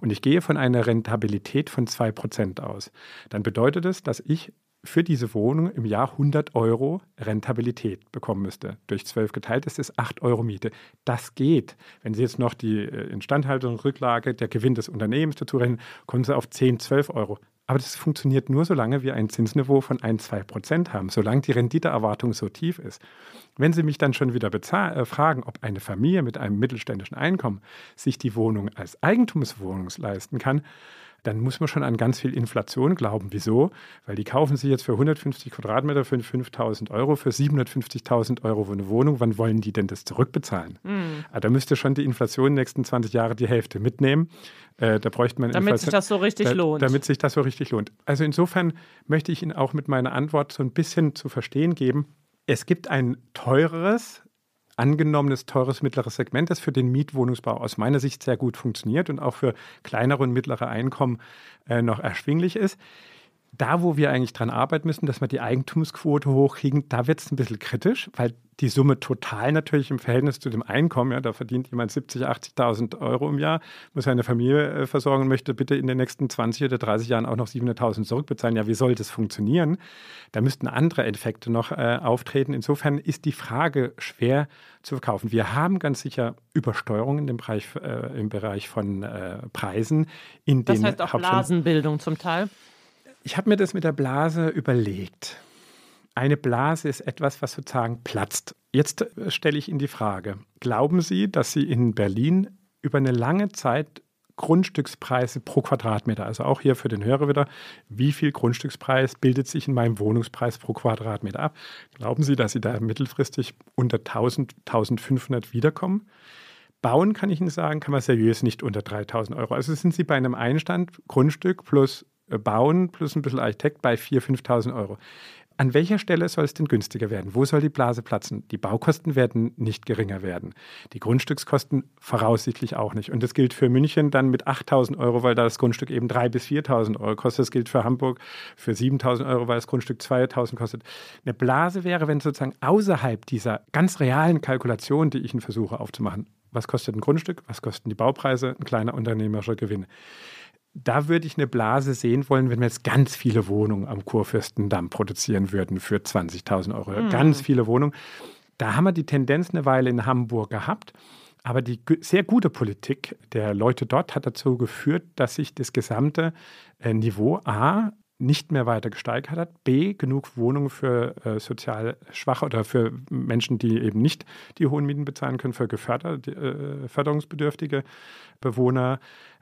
S5: und ich gehe von einer Rentabilität von 2% aus, dann bedeutet das, dass ich für diese Wohnung im Jahr 100 Euro Rentabilität bekommen müsste. Durch 12 geteilt ist es 8 Euro Miete. Das geht. Wenn Sie jetzt noch die äh, Instandhaltung, Rücklage, der Gewinn des Unternehmens dazu rechnen, kommen Sie auf 10, 12 Euro. Aber das funktioniert nur, solange wir ein Zinsniveau von 1, 2 Prozent haben, solange die Renditeerwartung so tief ist. Wenn Sie mich dann schon wieder äh, fragen, ob eine Familie mit einem mittelständischen Einkommen sich die Wohnung als Eigentumswohnung leisten kann, dann muss man schon an ganz viel Inflation glauben. Wieso? Weil die kaufen sich jetzt für 150 Quadratmeter für 5.000 Euro, für 750.000 Euro für eine Wohnung. Wann wollen die denn das zurückbezahlen? Mhm. Da müsste schon die Inflation in den nächsten 20 Jahre die Hälfte mitnehmen. Äh, da bräuchte man
S2: damit sich das so richtig
S5: da,
S2: lohnt.
S5: Damit sich das so richtig lohnt. Also insofern möchte ich Ihnen auch mit meiner Antwort so ein bisschen zu verstehen geben. Es gibt ein teureres, angenommenes teures mittleres Segment, das für den Mietwohnungsbau aus meiner Sicht sehr gut funktioniert und auch für kleinere und mittlere Einkommen äh, noch erschwinglich ist. Da, wo wir eigentlich dran arbeiten müssen, dass wir die Eigentumsquote hochkriegen, da wird es ein bisschen kritisch, weil die Summe total natürlich im Verhältnis zu dem Einkommen, ja, da verdient jemand 70.000, 80.000 Euro im Jahr, muss seine Familie äh, versorgen und möchte bitte in den nächsten 20 oder 30 Jahren auch noch 700.000 zurückbezahlen. Ja, wie soll das funktionieren? Da müssten andere Effekte noch äh, auftreten. Insofern ist die Frage schwer zu verkaufen. Wir haben ganz sicher Übersteuerungen im Bereich, äh, im Bereich von äh, Preisen. In
S2: das heißt auch Blasenbildung zum Teil?
S5: Ich habe mir das mit der Blase überlegt. Eine Blase ist etwas, was sozusagen platzt. Jetzt äh, stelle ich Ihnen die Frage, glauben Sie, dass Sie in Berlin über eine lange Zeit Grundstückspreise pro Quadratmeter, also auch hier für den Hörer wieder, wie viel Grundstückspreis bildet sich in meinem Wohnungspreis pro Quadratmeter ab? Glauben Sie, dass Sie da mittelfristig unter 1000, 1500 wiederkommen? Bauen, kann ich Ihnen sagen, kann man seriös nicht unter 3000 Euro. Also sind Sie bei einem Einstand Grundstück plus Bauen plus ein bisschen Architekt bei 4.000, 5.000 Euro. An welcher Stelle soll es denn günstiger werden? Wo soll die Blase platzen? Die Baukosten werden nicht geringer werden. Die Grundstückskosten voraussichtlich auch nicht. Und das gilt für München dann mit 8.000 Euro, weil da das Grundstück eben 3.000 bis 4.000 Euro kostet. Das gilt für Hamburg für 7.000 Euro, weil das Grundstück 2.000 kostet. Eine Blase wäre, wenn sozusagen außerhalb dieser ganz realen Kalkulation, die ich Ihnen versuche aufzumachen, was kostet ein Grundstück, was kosten die Baupreise, ein kleiner unternehmerischer Gewinn da würde ich eine Blase sehen wollen, wenn wir jetzt ganz viele Wohnungen am Kurfürstendamm produzieren würden für 20.000 Euro. Mhm. Ganz viele Wohnungen. Da haben wir die Tendenz eine Weile in Hamburg gehabt. Aber die sehr gute Politik der Leute dort hat dazu geführt, dass sich das gesamte äh, Niveau A nicht mehr weiter gesteigert hat, b genug Wohnungen für äh, sozial schwache oder für Menschen, die eben nicht die hohen Mieten bezahlen können, für geförderte, äh, förderungsbedürftige Bewohner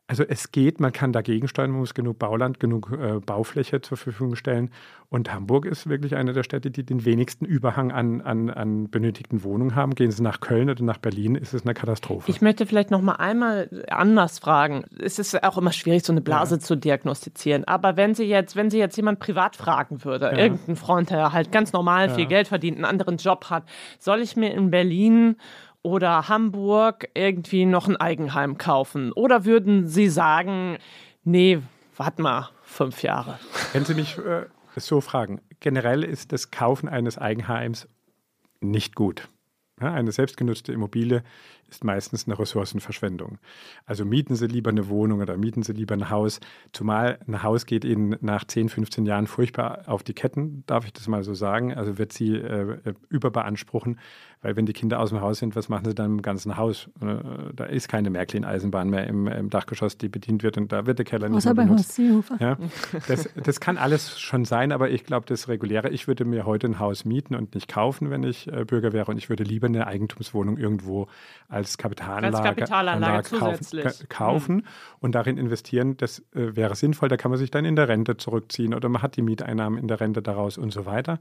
S5: also es geht, man kann dagegen steuern, man muss genug Bauland, genug äh, Baufläche zur Verfügung stellen. Und Hamburg ist wirklich eine der Städte, die den wenigsten Überhang an, an, an benötigten Wohnungen haben. Gehen Sie nach Köln oder nach Berlin, ist es eine Katastrophe.
S2: Ich möchte vielleicht noch mal einmal anders fragen. Es ist auch immer schwierig, so eine Blase ja. zu diagnostizieren. Aber wenn Sie jetzt, wenn Sie jetzt jemand privat fragen würde, ja. irgendein Freund, der halt ganz normal ja. viel Geld verdient, einen anderen Job hat, soll ich mir in Berlin oder Hamburg irgendwie noch ein Eigenheim kaufen? Oder würden Sie sagen, nee, warte mal, fünf Jahre?
S5: Wenn Sie mich äh, so fragen, generell ist das Kaufen eines Eigenheims nicht gut. Ja, eine selbstgenutzte Immobilie ist meistens eine Ressourcenverschwendung. Also mieten Sie lieber eine Wohnung oder mieten Sie lieber ein Haus, zumal ein Haus geht Ihnen nach 10, 15 Jahren furchtbar auf die Ketten, darf ich das mal so sagen. Also wird sie äh, überbeanspruchen, weil wenn die Kinder aus dem Haus sind, was machen sie dann im ganzen Haus? Äh, da ist keine Märklin-Eisenbahn mehr im, im, Dachgeschoss, die bedient wird und da wird der Keller nicht Außer mehr benutzt. Ja, das, das kann alles schon sein, aber ich glaube, das Reguläre, ich würde mir heute ein Haus mieten und nicht kaufen, wenn ich äh, Bürger wäre und ich würde lieber eine Eigentumswohnung irgendwo als Kapitalanlage, als Kapitalanlage kaufen, kaufen mhm. und darin investieren. Das äh, wäre sinnvoll. Da kann man sich dann in der Rente zurückziehen oder man hat die Mieteinnahmen in der Rente daraus und so weiter.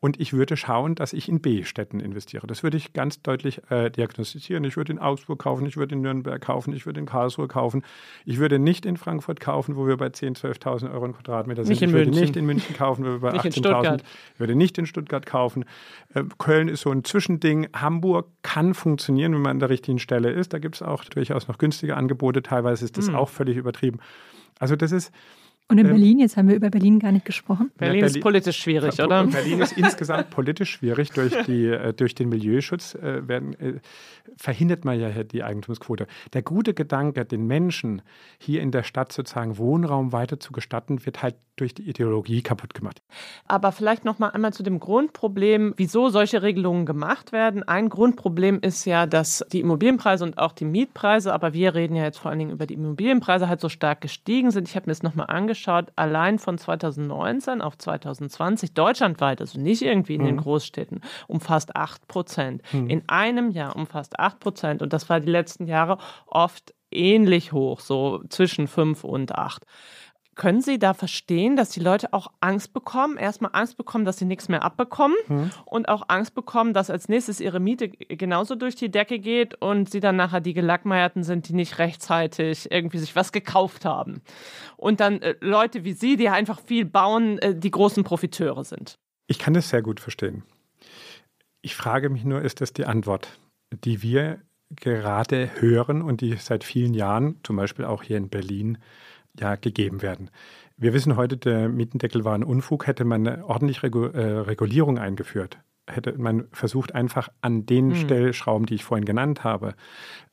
S5: Und ich würde schauen, dass ich in B-Städten investiere. Das würde ich ganz deutlich äh, diagnostizieren. Ich würde in Augsburg kaufen, ich würde in Nürnberg kaufen, ich würde in Karlsruhe kaufen. Ich würde nicht in Frankfurt kaufen, wo wir bei 10.000, 12.000 Euro im Quadratmeter sind.
S2: Nicht
S5: ich
S2: würde
S5: München. nicht in München kaufen, wo wir bei 18.000. Ich würde nicht in Stuttgart kaufen. Äh, Köln ist so ein Zwischending. Hamburg kann funktionieren, wenn man an der richtigen Stelle ist. Da gibt es auch durchaus noch günstige Angebote. Teilweise ist das mhm. auch völlig übertrieben. Also das ist
S3: und in ähm, Berlin, jetzt haben wir über Berlin gar nicht gesprochen.
S2: Berlin, ja, Berlin ist politisch schwierig, oder?
S5: Berlin ist insgesamt politisch schwierig. Durch, die, äh, durch den Milieuschutz äh, werden, äh, verhindert man ja die Eigentumsquote. Der gute Gedanke, den Menschen hier in der Stadt sozusagen Wohnraum weiter zu gestatten, wird halt durch die Ideologie kaputt gemacht.
S2: Aber vielleicht noch mal einmal zu dem Grundproblem, wieso solche Regelungen gemacht werden. Ein Grundproblem ist ja, dass die Immobilienpreise und auch die Mietpreise, aber wir reden ja jetzt vor allen Dingen über die Immobilienpreise, halt so stark gestiegen sind. Ich habe mir das noch mal angeschaut angeschaut, allein von 2019 auf 2020 deutschlandweit, also nicht irgendwie in mhm. den Großstädten, um fast 8 Prozent. Mhm. In einem Jahr um fast 8 Prozent. Und das war die letzten Jahre oft ähnlich hoch, so zwischen 5 und 8. Können Sie da verstehen, dass die Leute auch Angst bekommen? Erstmal Angst bekommen, dass sie nichts mehr abbekommen mhm. und auch Angst bekommen, dass als nächstes ihre Miete genauso durch die Decke geht und sie dann nachher die Gelackmeierten sind, die nicht rechtzeitig irgendwie sich was gekauft haben. Und dann äh, Leute wie Sie, die einfach viel bauen, äh, die großen Profiteure sind.
S5: Ich kann das sehr gut verstehen. Ich frage mich nur, ist das die Antwort, die wir gerade hören und die seit vielen Jahren, zum Beispiel auch hier in Berlin, ja, gegeben werden. Wir wissen heute, der Mietendeckel war ein Unfug. Hätte man eine ordentliche äh, Regulierung eingeführt, hätte man versucht, einfach an den hm. Stellschrauben, die ich vorhin genannt habe,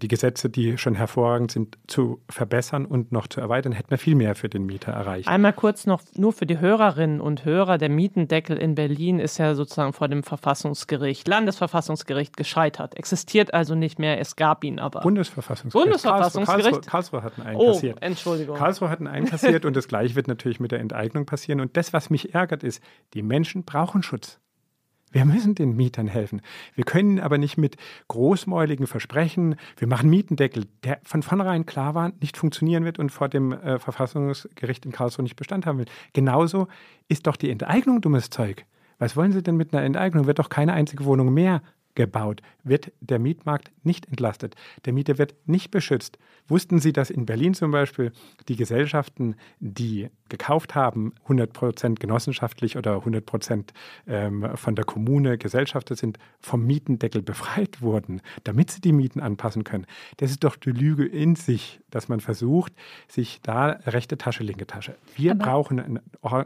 S5: die Gesetze, die schon hervorragend sind, zu verbessern und noch zu erweitern, hätten wir viel mehr für den Mieter erreicht.
S2: Einmal kurz noch nur für die Hörerinnen und Hörer. Der Mietendeckel in Berlin ist ja sozusagen vor dem Verfassungsgericht, Landesverfassungsgericht gescheitert. Existiert also nicht mehr, es gab ihn aber.
S5: Bundesverfassungsgericht.
S2: Bundesverfassungsgericht.
S5: Karlsruhe, Karlsruhe, hat einen einkassiert.
S2: Oh, Entschuldigung.
S5: Karlsruhe hat einen einkassiert und das gleiche wird natürlich mit der Enteignung passieren. Und das, was mich ärgert, ist, die Menschen brauchen Schutz. Wir müssen den Mietern helfen. Wir können aber nicht mit großmäuligen Versprechen, wir machen Mietendeckel, der von vornherein klar war, nicht funktionieren wird und vor dem äh, Verfassungsgericht in Karlsruhe nicht Bestand haben will. Genauso ist doch die Enteignung dummes Zeug. Was wollen Sie denn mit einer Enteignung? Wird doch keine einzige Wohnung mehr gebaut, wird der Mietmarkt nicht entlastet. Der Mieter wird nicht beschützt. Wussten Sie, dass in Berlin zum Beispiel die Gesellschaften, die gekauft haben, 100 Prozent genossenschaftlich oder 100 Prozent ähm, von der Kommune Gesellschafter sind, vom Mietendeckel befreit wurden, damit sie die Mieten anpassen können? Das ist doch die Lüge in sich, dass man versucht, sich da rechte Tasche, linke Tasche. Wir Aber brauchen einen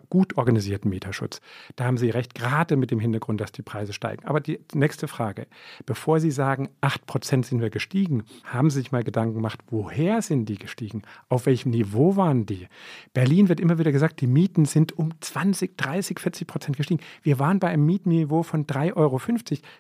S5: gut organisierten Mieterschutz. Da haben Sie recht, gerade mit dem Hintergrund, dass die Preise steigen. Aber die nächste Frage, bevor Sie sagen, 8 Prozent sind wir gestiegen, haben Sie sich mal Gedanken gemacht, woher sind die gestiegen? Auf welchem Niveau waren die? Berlin wird immer wieder gesagt, die Mieten sind um 20, 30, 40 Prozent gestiegen. Wir waren bei einem Mietniveau von 3,50 Euro.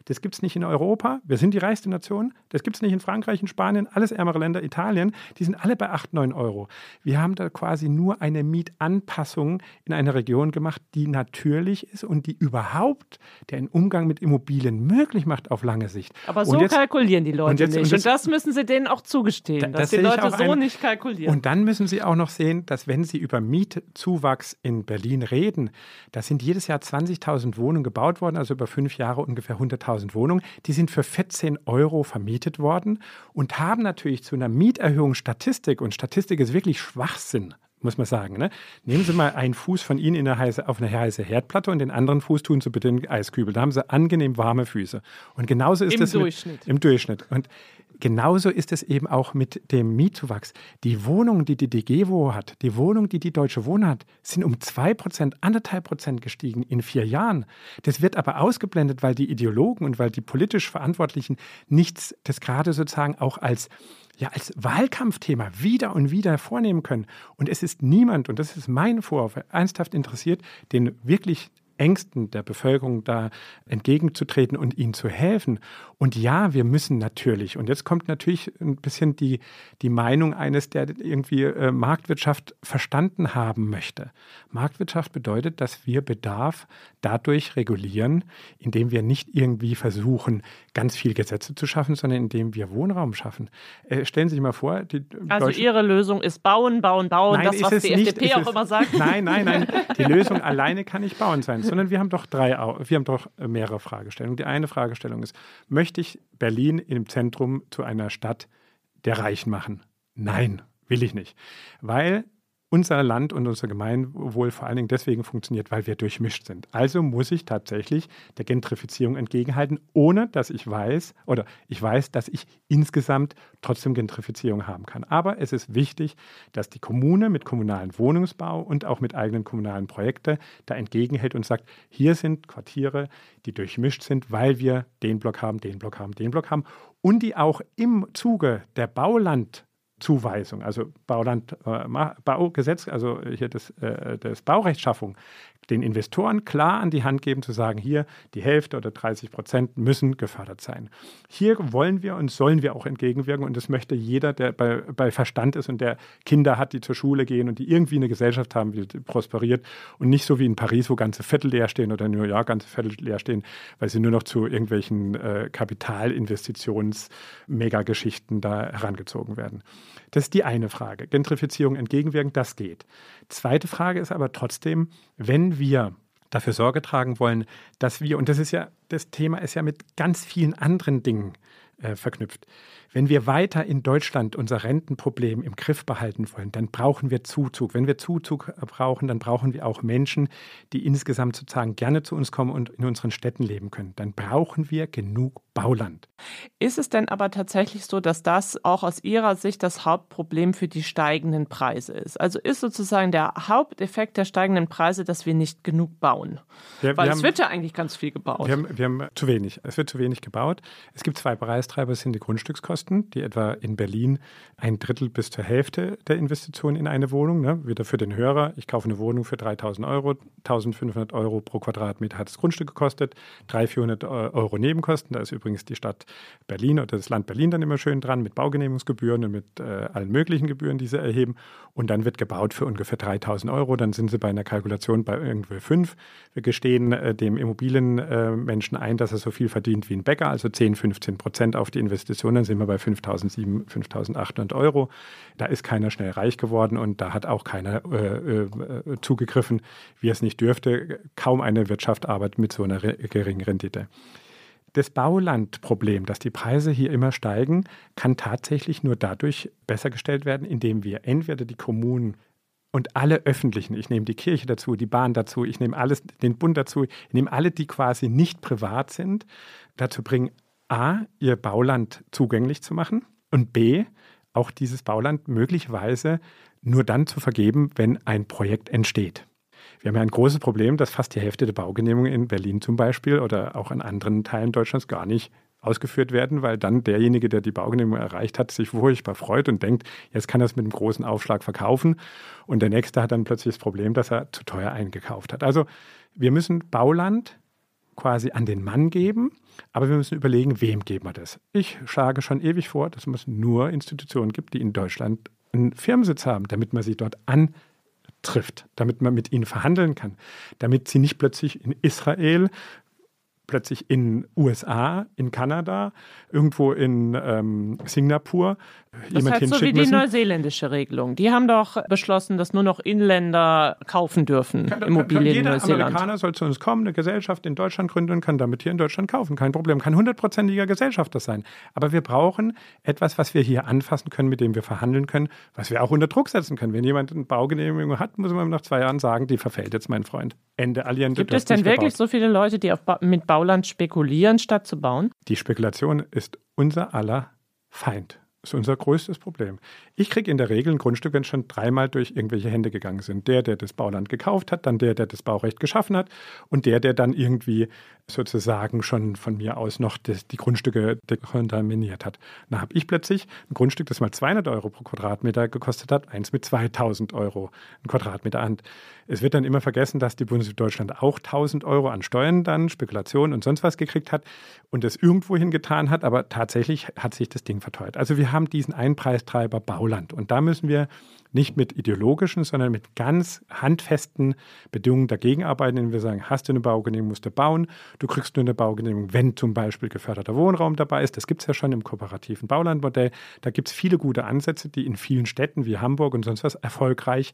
S5: Das gibt es nicht in Europa. Wir sind die reichste Nation. Das gibt es nicht in Frankreich, in Spanien, alles ärmere Länder, Italien. Die sind alle bei 8, 9 Euro. Wir haben da quasi nur eine Mietanpassung in einer Region gemacht, die natürlich ist und die überhaupt den Umgang mit Immobilien möglich macht auf lange Sicht.
S2: Aber so jetzt, kalkulieren die Leute und jetzt, nicht. Und, das, und das müssen sie denen auch zugestehen, da, dass das die Leute so ein, nicht kalkulieren.
S5: Und dann müssen sie auch noch sehen, dass wenn sie über Mietzuwachs in Berlin reden, da sind jedes Jahr 20.000 Wohnungen gebaut worden, also über fünf Jahre ungefähr 100.000 Wohnungen. Die sind für 14 Euro vermietet worden und haben natürlich zu einer Mieterhöhung Statistik, und Statistik ist wirklich Schwachsinn, muss man sagen. Ne? Nehmen Sie mal einen Fuß von Ihnen in eine heiße, auf eine heiße Herdplatte und den anderen Fuß tun Sie bitte in den Eiskübel. Da haben Sie angenehm warme Füße. Und genauso ist
S2: Im
S5: das
S2: Durchschnitt.
S5: Mit, im Durchschnitt. Und genauso ist es eben auch mit dem Mietzuwachs. Die Wohnung, die die DGWO hat, die Wohnung, die die Deutsche Wohnen hat, sind um 2%, anderthalb Prozent gestiegen in vier Jahren. Das wird aber ausgeblendet, weil die Ideologen und weil die politisch Verantwortlichen nichts, das gerade sozusagen auch als ja als Wahlkampfthema wieder und wieder vornehmen können. Und es ist niemand, und das ist mein Vorwurf, ernsthaft interessiert, den wirklich Ängsten der Bevölkerung da entgegenzutreten und ihnen zu helfen. Und ja, wir müssen natürlich, und jetzt kommt natürlich ein bisschen die, die Meinung eines, der irgendwie äh, Marktwirtschaft verstanden haben möchte. Marktwirtschaft bedeutet, dass wir Bedarf dadurch regulieren, indem wir nicht irgendwie versuchen, ganz viel Gesetze zu schaffen, sondern indem wir Wohnraum schaffen. Äh, stellen Sie sich mal vor,
S2: die Also Deutschen Ihre Lösung ist bauen, bauen, bauen,
S5: nein,
S2: das, was die nicht, FDP auch
S5: es,
S2: immer sagt.
S5: Nein, nein, nein. Die Lösung alleine kann nicht bauen sein sondern wir haben doch drei, wir haben doch mehrere Fragestellungen. Die eine Fragestellung ist, möchte ich Berlin im Zentrum zu einer Stadt der Reichen machen? Nein, will ich nicht. Weil unser Land und unser Gemeinwohl vor allen Dingen deswegen funktioniert, weil wir durchmischt sind. Also muss ich tatsächlich der Gentrifizierung entgegenhalten, ohne dass ich weiß oder ich weiß, dass ich insgesamt trotzdem Gentrifizierung haben kann. Aber es ist wichtig, dass die Kommune mit kommunalen Wohnungsbau und auch mit eigenen kommunalen Projekten da entgegenhält und sagt, hier sind Quartiere, die durchmischt sind, weil wir den Block haben, den Block haben, den Block haben und die auch im Zuge der Bauland Zuweisung, also Bauland, äh, Baugesetz, also hier das, äh, das Baurechtschaffung, den Investoren klar an die Hand geben, zu sagen, hier die Hälfte oder 30 Prozent müssen gefördert sein. Hier wollen wir und sollen wir auch entgegenwirken und das möchte jeder, der bei, bei Verstand ist und der Kinder hat, die zur Schule gehen und die irgendwie eine Gesellschaft haben, die prosperiert und nicht so wie in Paris, wo ganze Viertel leer stehen oder in New York ganze Viertel leer stehen, weil sie nur noch zu irgendwelchen äh, Kapitalinvestitions-Megageschichten da herangezogen werden. Das ist die eine Frage. Gentrifizierung entgegenwirken, das geht. Zweite Frage ist aber trotzdem, wenn wir dafür Sorge tragen wollen, dass wir, und das ist ja, das Thema ist ja mit ganz vielen anderen Dingen äh, verknüpft. Wenn wir weiter in Deutschland unser Rentenproblem im Griff behalten wollen, dann brauchen wir Zuzug. Wenn wir Zuzug brauchen, dann brauchen wir auch Menschen, die insgesamt sozusagen gerne zu uns kommen und in unseren Städten leben können. Dann brauchen wir genug Bauland.
S2: Ist es denn aber tatsächlich so, dass das auch aus Ihrer Sicht das Hauptproblem für die steigenden Preise ist? Also ist sozusagen der Haupteffekt der steigenden Preise, dass wir nicht genug bauen? Wir, Weil es haben, wird ja eigentlich ganz viel gebaut.
S5: Wir haben, wir haben zu wenig. Es wird zu wenig gebaut. Es gibt zwei Preistreiber, es sind die Grundstückskosten, die etwa in Berlin ein Drittel bis zur Hälfte der Investitionen in eine Wohnung, ne, wieder für den Hörer, ich kaufe eine Wohnung für 3000 Euro, 1500 Euro pro Quadratmeter hat das Grundstück gekostet, 300, 400 Euro Nebenkosten, da ist übrigens die Stadt Berlin oder das Land Berlin dann immer schön dran mit Baugenehmigungsgebühren und mit äh, allen möglichen Gebühren, die sie erheben. Und dann wird gebaut für ungefähr 3000 Euro. Dann sind sie bei einer Kalkulation bei irgendwie fünf. Wir gestehen äh, dem Immobilienmenschen äh, ein, dass er so viel verdient wie ein Bäcker, also 10, 15 Prozent auf die Investition. Dann sind wir bei 5700, 5800 Euro. Da ist keiner schnell reich geworden und da hat auch keiner äh, äh, zugegriffen, wie es nicht dürfte. Kaum eine Wirtschaft arbeitet mit so einer geringen Rendite. Das Baulandproblem, dass die Preise hier immer steigen, kann tatsächlich nur dadurch besser gestellt werden, indem wir entweder die Kommunen und alle öffentlichen, ich nehme die Kirche dazu, die Bahn dazu, ich nehme alles, den Bund dazu, ich nehme alle, die quasi nicht privat sind, dazu bringen, a, ihr Bauland zugänglich zu machen und b, auch dieses Bauland möglicherweise nur dann zu vergeben, wenn ein Projekt entsteht. Wir haben ja ein großes Problem, dass fast die Hälfte der Baugenehmigungen in Berlin zum Beispiel oder auch in anderen Teilen Deutschlands gar nicht ausgeführt werden, weil dann derjenige, der die Baugenehmigung erreicht hat, sich furchtbar freut und denkt, jetzt kann er es mit einem großen Aufschlag verkaufen. Und der nächste hat dann plötzlich das Problem, dass er zu teuer eingekauft hat. Also wir müssen Bauland quasi an den Mann geben, aber wir müssen überlegen, wem geben wir das. Ich schlage schon ewig vor, dass es nur Institutionen gibt, die in Deutschland einen Firmensitz haben, damit man sie dort an trifft, damit man mit ihnen verhandeln kann, damit sie nicht plötzlich in Israel plötzlich in USA, in Kanada, irgendwo in ähm, Singapur
S2: das jemand heißt so wie die müssen. neuseeländische Regelung. Die haben doch beschlossen, dass nur noch Inländer kaufen dürfen kann, Immobilien
S5: kann,
S2: in Neuseeland.
S5: Amerikaner soll zu uns kommen, eine Gesellschaft in Deutschland gründen und kann damit hier in Deutschland kaufen. Kein Problem. Kann hundertprozentiger Gesellschafter sein. Aber wir brauchen etwas, was wir hier anfassen können, mit dem wir verhandeln können, was wir auch unter Druck setzen können. Wenn jemand eine Baugenehmigung hat, muss man nach zwei Jahren sagen, die verfällt jetzt, mein Freund. Ende Allende.
S2: Gibt es denn wirklich gebaut. so viele Leute, die ba mit Bauland spekulieren, statt zu bauen?
S5: Die Spekulation ist unser aller Feind. Das ist unser größtes Problem. Ich kriege in der Regel ein Grundstück, wenn es schon dreimal durch irgendwelche Hände gegangen sind. Der, der das Bauland gekauft hat, dann der, der das Baurecht geschaffen hat und der, der dann irgendwie sozusagen schon von mir aus noch das, die Grundstücke kontaminiert hat. Dann habe ich plötzlich ein Grundstück, das mal 200 Euro pro Quadratmeter gekostet hat, eins mit 2000 Euro ein Quadratmeter an. Es wird dann immer vergessen, dass die Bundesrepublik Deutschland auch 1000 Euro an Steuern dann, Spekulationen und sonst was gekriegt hat und das irgendwo hingetan hat, aber tatsächlich hat sich das Ding verteuert. Also wir haben diesen Einpreistreiber Bauland und da müssen wir nicht mit ideologischen, sondern mit ganz handfesten Bedingungen dagegen arbeiten, indem wir sagen, hast du eine Baugenehmigung, musst du bauen. Du kriegst nur eine Baugenehmigung, wenn zum Beispiel geförderter Wohnraum dabei ist. Das gibt es ja schon im kooperativen Baulandmodell. Da gibt es viele gute Ansätze, die in vielen Städten wie Hamburg und sonst was erfolgreich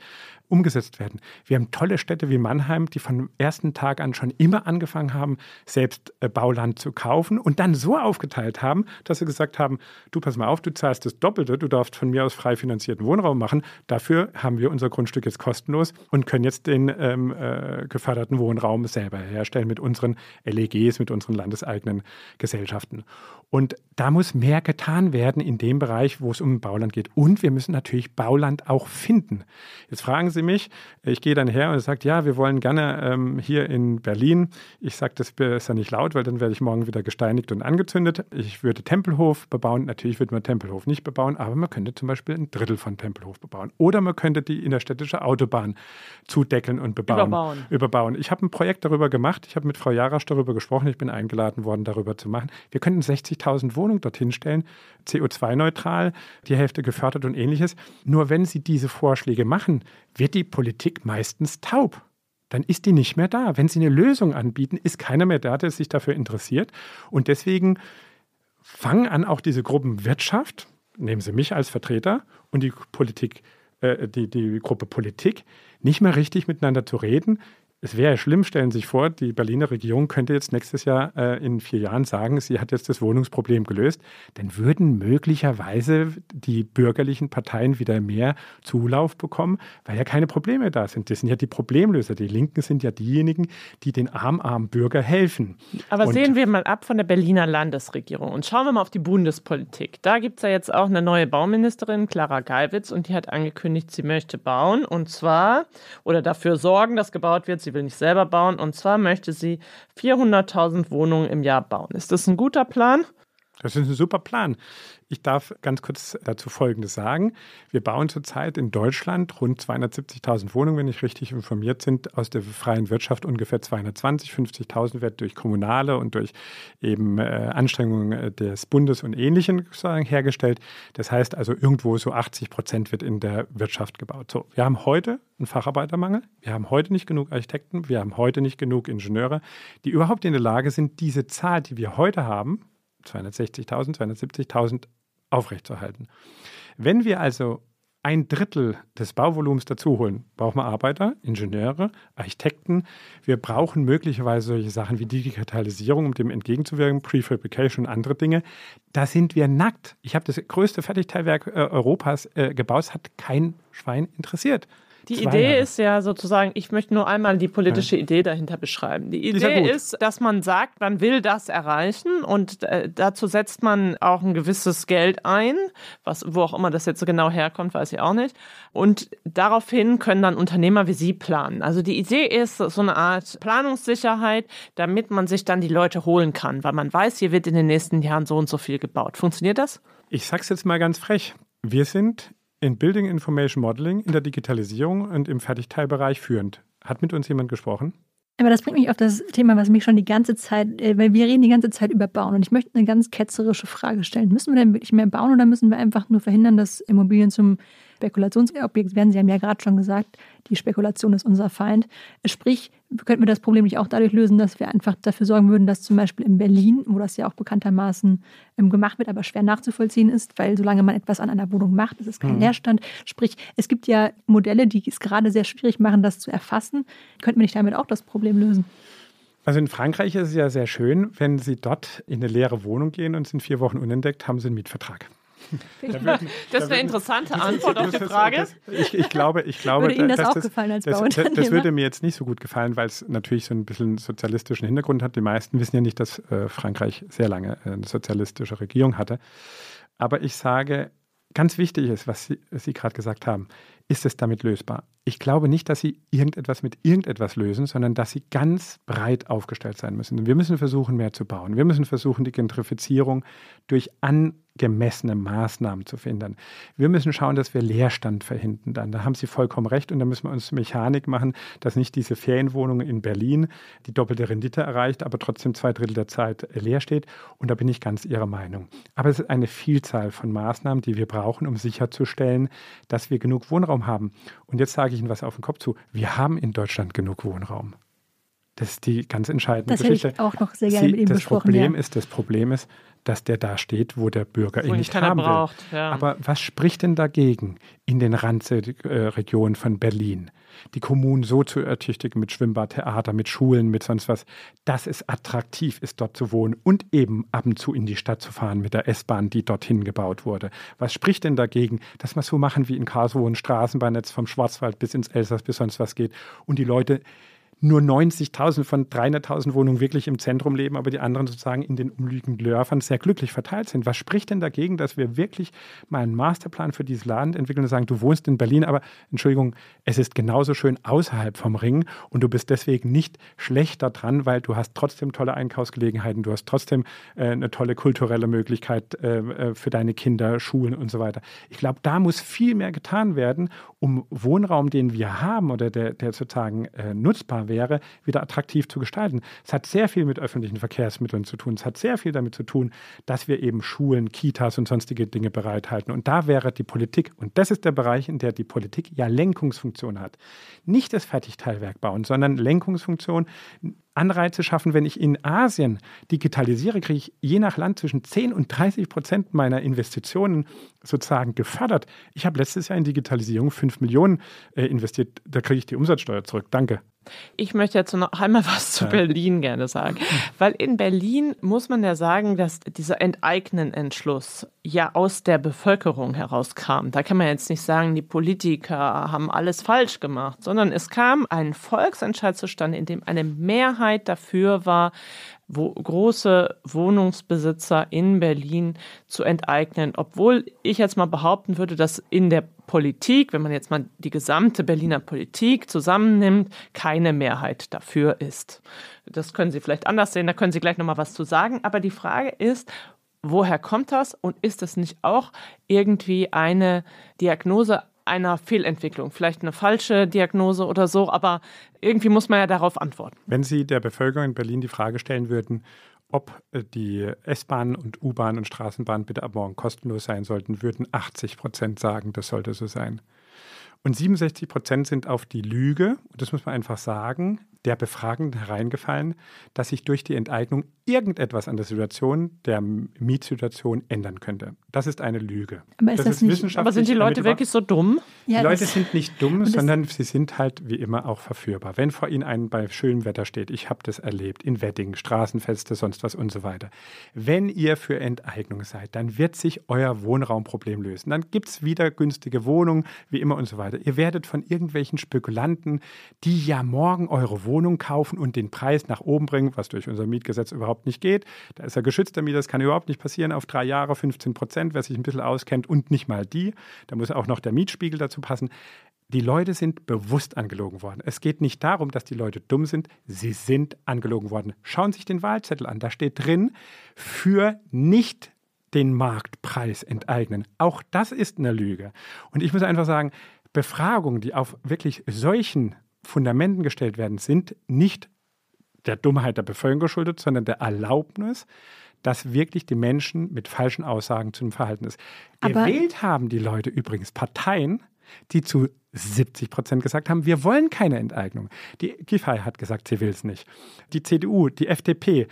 S5: umgesetzt werden. Wir haben tolle Städte wie Mannheim, die von ersten Tag an schon immer angefangen haben, selbst äh, Bauland zu kaufen und dann so aufgeteilt haben, dass sie gesagt haben, du pass mal auf, du zahlst das Doppelte, du darfst von mir aus frei finanzierten Wohnraum machen, Dafür haben wir unser Grundstück jetzt kostenlos und können jetzt den ähm, äh, geförderten Wohnraum selber herstellen mit unseren LEGs, mit unseren landeseigenen Gesellschaften. Und da muss mehr getan werden in dem Bereich, wo es um Bauland geht. Und wir müssen natürlich Bauland auch finden. Jetzt fragen Sie mich, ich gehe dann her und sage, ja, wir wollen gerne ähm, hier in Berlin, ich sage das besser nicht laut, weil dann werde ich morgen wieder gesteinigt und angezündet. Ich würde Tempelhof bebauen. Natürlich würde man Tempelhof nicht bebauen, aber man könnte zum Beispiel ein Drittel von Tempelhof bebauen. Oder man könnte die innerstädtische Autobahn zudeckeln und bebauen.
S2: Überbauen.
S5: Überbauen. Ich habe ein Projekt darüber gemacht. Ich habe mit Frau Jarasch darüber gesprochen. Ich bin eingeladen worden, darüber zu machen. Wir könnten 60.000 Wohnungen dorthin stellen, CO2-neutral, die Hälfte gefördert und ähnliches. Nur wenn Sie diese Vorschläge machen, wird die Politik meistens taub dann ist die nicht mehr da. Wenn Sie eine Lösung anbieten, ist keiner mehr da, der sich dafür interessiert. Und deswegen fangen an, auch diese Gruppen Wirtschaft, nehmen Sie mich als Vertreter und die Politik äh, die, die Gruppe Politik nicht mehr richtig miteinander zu reden, es wäre schlimm, stellen Sie sich vor, die Berliner Regierung könnte jetzt nächstes Jahr äh, in vier Jahren sagen, sie hat jetzt das Wohnungsproblem gelöst. Dann würden möglicherweise die bürgerlichen Parteien wieder mehr Zulauf bekommen, weil ja keine Probleme da sind. Das sind ja die Problemlöser. Die Linken sind ja diejenigen, die den arm-armen Bürger helfen.
S2: Aber und sehen wir mal ab von der Berliner Landesregierung und schauen wir mal auf die Bundespolitik. Da gibt es ja jetzt auch eine neue Bauministerin, Clara Geiwitz, und die hat angekündigt, sie möchte bauen und zwar oder dafür sorgen, dass gebaut wird. Sie sie will nicht selber bauen. Und zwar möchte sie 400.000 Wohnungen im Jahr bauen. Ist das ein guter Plan?
S5: Das ist ein super Plan. Ich darf ganz kurz dazu Folgendes sagen. Wir bauen zurzeit in Deutschland rund 270.000 Wohnungen, wenn ich richtig informiert sind, aus der freien Wirtschaft ungefähr 220, 50.000 wird durch kommunale und durch eben äh, Anstrengungen äh, des Bundes und Ähnlichem sozusagen hergestellt. Das heißt also irgendwo so 80 Prozent wird in der Wirtschaft gebaut. So, wir haben heute einen Facharbeitermangel. Wir haben heute nicht genug Architekten. Wir haben heute nicht genug Ingenieure, die überhaupt in der Lage sind, diese Zahl, die wir heute haben, 260.000, 270.000 aufrechtzuerhalten. Wenn wir also ein Drittel des Bauvolumens dazu holen, brauchen wir Arbeiter, Ingenieure, Architekten. Wir brauchen möglicherweise solche Sachen wie Digitalisierung, um dem entgegenzuwirken, Prefabrication und andere Dinge. Da sind wir nackt. Ich habe das größte Fertigteilwerk äh, Europas äh, gebaut, es hat kein Schwein interessiert.
S2: Die Idee ist ja sozusagen, ich möchte nur einmal die politische ja. Idee dahinter beschreiben. Die Idee ist, ist, dass man sagt, man will das erreichen und äh, dazu setzt man auch ein gewisses Geld ein, was, wo auch immer das jetzt genau herkommt, weiß ich auch nicht. Und daraufhin können dann Unternehmer wie Sie planen. Also die Idee ist so eine Art Planungssicherheit, damit man sich dann die Leute holen kann, weil man weiß, hier wird in den nächsten Jahren so und so viel gebaut. Funktioniert das?
S5: Ich sag's jetzt mal ganz frech. Wir sind in Building Information Modeling, in der Digitalisierung und im Fertigteilbereich führend. Hat mit uns jemand gesprochen?
S3: Aber das bringt mich auf das Thema, was mich schon die ganze Zeit, äh, weil wir reden die ganze Zeit über Bauen und ich möchte eine ganz ketzerische Frage stellen. Müssen wir denn wirklich mehr bauen oder müssen wir einfach nur verhindern, dass Immobilien zum Spekulationsobjekt werden. Sie haben ja gerade schon gesagt, die Spekulation ist unser Feind. Sprich, könnten wir das Problem nicht auch dadurch lösen, dass wir einfach dafür sorgen würden, dass zum Beispiel in Berlin, wo das ja auch bekanntermaßen ähm, gemacht wird, aber schwer nachzuvollziehen ist, weil solange man etwas an einer Wohnung macht, ist es kein mhm. Leerstand. Sprich, es gibt ja Modelle, die es gerade sehr schwierig machen, das zu erfassen. Könnten wir nicht damit auch das Problem lösen?
S5: Also in Frankreich ist es ja sehr schön, wenn Sie dort in eine leere Wohnung gehen und sind vier Wochen unentdeckt, haben Sie einen Mietvertrag.
S2: Da das ist eine interessante Antwort auf die Frage.
S5: Das, ich, ich, glaube, ich glaube,
S3: würde Ihnen das, das auch gefallen als
S5: das, das, das würde mir jetzt nicht so gut gefallen, weil es natürlich so ein bisschen sozialistischen Hintergrund hat. Die meisten wissen ja nicht, dass äh, Frankreich sehr lange eine sozialistische Regierung hatte. Aber ich sage, ganz wichtig ist, was Sie, Sie gerade gesagt haben, ist es damit lösbar? Ich glaube nicht, dass Sie irgendetwas mit irgendetwas lösen, sondern dass Sie ganz breit aufgestellt sein müssen. Wir müssen versuchen, mehr zu bauen. Wir müssen versuchen, die Gentrifizierung durch an gemessene Maßnahmen zu verhindern. Wir müssen schauen, dass wir Leerstand verhindern. Dann. Da haben Sie vollkommen recht und da müssen wir uns Mechanik machen, dass nicht diese Ferienwohnung in Berlin die doppelte Rendite erreicht, aber trotzdem zwei Drittel der Zeit leer steht. Und da bin ich ganz Ihrer Meinung. Aber es ist eine Vielzahl von Maßnahmen, die wir brauchen, um sicherzustellen, dass wir genug Wohnraum haben. Und jetzt sage ich Ihnen was auf den Kopf zu. Wir haben in Deutschland genug Wohnraum. Das ist die ganz entscheidende
S3: das
S5: Geschichte.
S3: Das hätte ich auch noch sehr gerne Sie, mit Ihnen
S5: das
S3: besprochen.
S5: Problem
S3: ja.
S5: ist, das Problem ist, dass der da steht, wo der Bürger wo ihn nicht haben
S2: braucht,
S5: will.
S2: Ja.
S5: Aber was spricht denn dagegen, in den Randregionen von Berlin die Kommunen so zu ertüchtigen mit Schwimmbad, Theater, mit Schulen, mit sonst was, dass es attraktiv ist, dort zu wohnen und eben ab und zu in die Stadt zu fahren mit der S-Bahn, die dorthin gebaut wurde. Was spricht denn dagegen, dass wir so machen wie in Karlsruhe ein Straßenbahnnetz vom Schwarzwald bis ins Elsass bis sonst was geht und die Leute nur 90.000 von 300.000 Wohnungen wirklich im Zentrum leben, aber die anderen sozusagen in den umliegenden Dörfern sehr glücklich verteilt sind. Was spricht denn dagegen, dass wir wirklich mal einen Masterplan für dieses Land entwickeln und sagen, du wohnst in Berlin, aber Entschuldigung, es ist genauso schön außerhalb vom Ring und du bist deswegen nicht schlechter dran, weil du hast trotzdem tolle Einkaufsgelegenheiten, du hast trotzdem äh, eine tolle kulturelle Möglichkeit äh, äh für deine Kinder, Schulen und so weiter. Ich glaube, da muss viel mehr getan werden, um Wohnraum, den wir haben oder der, der sozusagen äh, nutzbar wäre, wieder attraktiv zu gestalten. Es hat sehr viel mit öffentlichen Verkehrsmitteln zu tun. Es hat sehr viel damit zu tun, dass wir eben Schulen, Kitas und sonstige Dinge bereithalten. Und da wäre die Politik, und das ist der Bereich, in der die Politik ja Lenkungsfunktion hat. Nicht das Fertigteilwerk bauen, sondern Lenkungsfunktion, Anreize schaffen. Wenn ich in Asien digitalisiere, kriege ich je nach Land zwischen 10 und 30 Prozent meiner Investitionen sozusagen gefördert. Ich habe letztes Jahr in Digitalisierung 5 Millionen äh, investiert. Da kriege ich die Umsatzsteuer zurück. Danke.
S2: Ich möchte jetzt noch einmal was zu ja. Berlin gerne sagen. Weil in Berlin muss man ja sagen, dass dieser Enteignen-Entschluss ja aus der Bevölkerung herauskam. Da kann man jetzt nicht sagen, die Politiker haben alles falsch gemacht, sondern es kam ein Volksentscheid zustande, in dem eine Mehrheit dafür war, wo große Wohnungsbesitzer in Berlin zu enteignen, obwohl ich jetzt mal behaupten würde, dass in der Politik, wenn man jetzt mal die gesamte Berliner Politik zusammennimmt, keine Mehrheit dafür ist. Das können Sie vielleicht anders sehen, da können Sie gleich noch mal was zu sagen, aber die Frage ist, woher kommt das und ist das nicht auch irgendwie eine Diagnose einer Fehlentwicklung, vielleicht eine falsche Diagnose oder so, aber irgendwie muss man ja darauf antworten.
S5: Wenn Sie der Bevölkerung in Berlin die Frage stellen würden, ob äh, die S-Bahn und U-Bahn und Straßenbahn bitte ab morgen kostenlos sein sollten, würden 80 Prozent sagen, das sollte so sein. Und 67 Prozent sind auf die Lüge, und das muss man einfach sagen, der Befragenden hereingefallen, dass sich durch die Enteignung irgendetwas an der Situation, der Mietsituation ändern könnte. Das ist eine Lüge.
S3: Aber, das,
S2: das nicht, aber sind die Leute wirklich so dumm?
S5: Ja, die Leute sind nicht dumm, sondern sie sind halt wie immer auch verführbar. Wenn vor ihnen ein bei schönem Wetter steht, ich habe das erlebt, in Wedding, Straßenfeste, sonst was und so weiter. Wenn ihr für Enteignung seid, dann wird sich euer Wohnraumproblem lösen. Dann gibt es wieder günstige Wohnungen, wie immer und so weiter. Ihr werdet von irgendwelchen Spekulanten, die ja morgen eure Wohnung Wohnung kaufen und den Preis nach oben bringen, was durch unser Mietgesetz überhaupt nicht geht. Da ist er geschützter Mieter, das kann überhaupt nicht passieren. Auf drei Jahre 15 Prozent, wer sich ein bisschen auskennt und nicht mal die. Da muss auch noch der Mietspiegel dazu passen. Die Leute sind bewusst angelogen worden. Es geht nicht darum, dass die Leute dumm sind, sie sind angelogen worden. Schauen Sie sich den Wahlzettel an. Da steht drin, für nicht den Marktpreis enteignen. Auch das ist eine Lüge. Und ich muss einfach sagen, Befragungen, die auf wirklich solchen Fundamenten gestellt werden, sind nicht der Dummheit der Bevölkerung geschuldet, sondern der Erlaubnis, dass wirklich die Menschen mit falschen Aussagen zu dem Verhalten ist. Aber Gewählt haben die Leute übrigens Parteien, die zu 70 Prozent gesagt haben, wir wollen keine Enteignung. Die Giffey hat gesagt, sie will es nicht. Die CDU, die FDP,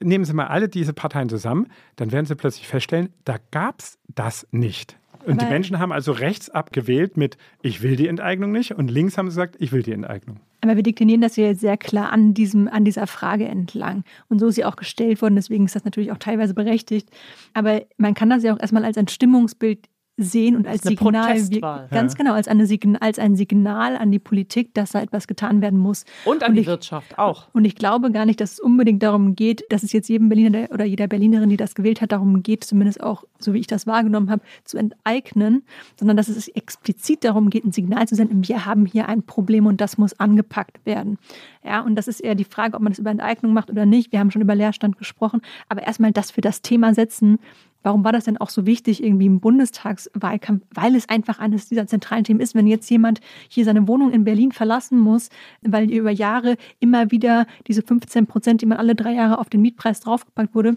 S5: nehmen Sie mal alle diese Parteien zusammen, dann werden Sie plötzlich feststellen, da gab es das nicht. Und aber die Menschen haben also rechts abgewählt mit, ich will die Enteignung nicht, und links haben sie gesagt, ich will die Enteignung.
S3: Aber wir deklinieren das ja sehr klar an, diesem, an dieser Frage entlang. Und so ist sie auch gestellt worden, deswegen ist das natürlich auch teilweise berechtigt. Aber man kann das ja auch erstmal als ein Stimmungsbild sehen und als Signal, wie, ganz ja. genau, als, eine Signal, als ein Signal an die Politik, dass da etwas getan werden muss.
S2: Und an und die ich, Wirtschaft auch.
S3: Und ich glaube gar nicht, dass es unbedingt darum geht, dass es jetzt jedem Berliner oder jeder Berlinerin, die das gewählt hat, darum geht, zumindest auch, so wie ich das wahrgenommen habe, zu enteignen, sondern dass es explizit darum geht, ein Signal zu senden, wir haben hier ein Problem und das muss angepackt werden. Ja, und das ist eher die Frage, ob man das über Enteignung macht oder nicht. Wir haben schon über Leerstand gesprochen, aber erstmal das für das Thema setzen, Warum war das denn auch so wichtig irgendwie im Bundestagswahlkampf? Weil es einfach eines dieser zentralen Themen ist. Wenn jetzt jemand hier seine Wohnung in Berlin verlassen muss, weil über Jahre immer wieder diese 15 Prozent, die man alle drei Jahre auf den Mietpreis draufgepackt wurde,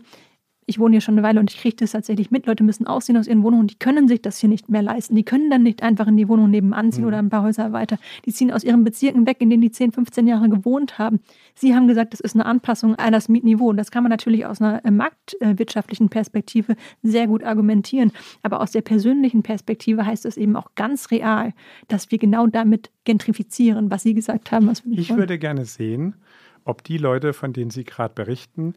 S3: ich wohne hier schon eine Weile und ich kriege das tatsächlich mit. Leute müssen ausziehen aus ihren Wohnungen die können sich das hier nicht mehr leisten. Die können dann nicht einfach in die Wohnung nebenan ziehen mhm. oder ein paar Häuser weiter. Die ziehen aus ihren Bezirken weg, in denen die 10, 15 Jahre gewohnt haben. Sie haben gesagt, das ist eine Anpassung an das Mietniveau. Und das kann man natürlich aus einer äh, marktwirtschaftlichen Perspektive sehr gut argumentieren. Aber aus der persönlichen Perspektive heißt es eben auch ganz real, dass wir genau damit gentrifizieren, was Sie gesagt haben. Was
S5: wir ich wollen. würde gerne sehen, ob die Leute, von denen Sie gerade berichten,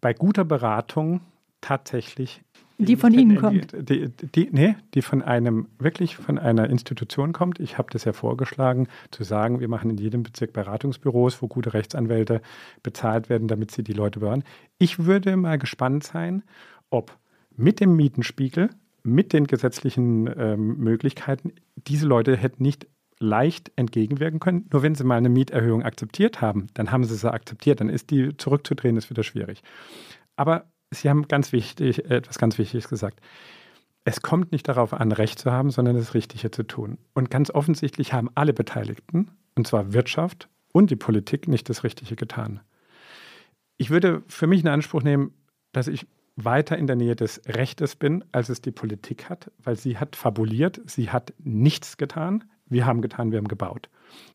S5: bei guter Beratung tatsächlich
S3: die von Ihnen kommt.
S5: Die, die, die, nee, die von einem, wirklich von einer Institution kommt. Ich habe das ja vorgeschlagen, zu sagen, wir machen in jedem Bezirk Beratungsbüros, wo gute Rechtsanwälte bezahlt werden, damit sie die Leute beraten. Ich würde mal gespannt sein, ob mit dem Mietenspiegel, mit den gesetzlichen ähm, Möglichkeiten, diese Leute hätten nicht leicht entgegenwirken können. Nur wenn sie mal eine Mieterhöhung akzeptiert haben, dann haben sie sie akzeptiert. Dann ist die zurückzudrehen, ist wieder schwierig. Aber Sie haben ganz wichtig, etwas ganz Wichtiges gesagt. Es kommt nicht darauf an, Recht zu haben, sondern das Richtige zu tun. Und ganz offensichtlich haben alle Beteiligten, und zwar Wirtschaft und die Politik, nicht das Richtige getan. Ich würde für mich in Anspruch nehmen, dass ich weiter in der Nähe des Rechtes bin, als es die Politik hat, weil sie hat fabuliert, sie hat nichts getan, wir haben getan, wir haben gebaut.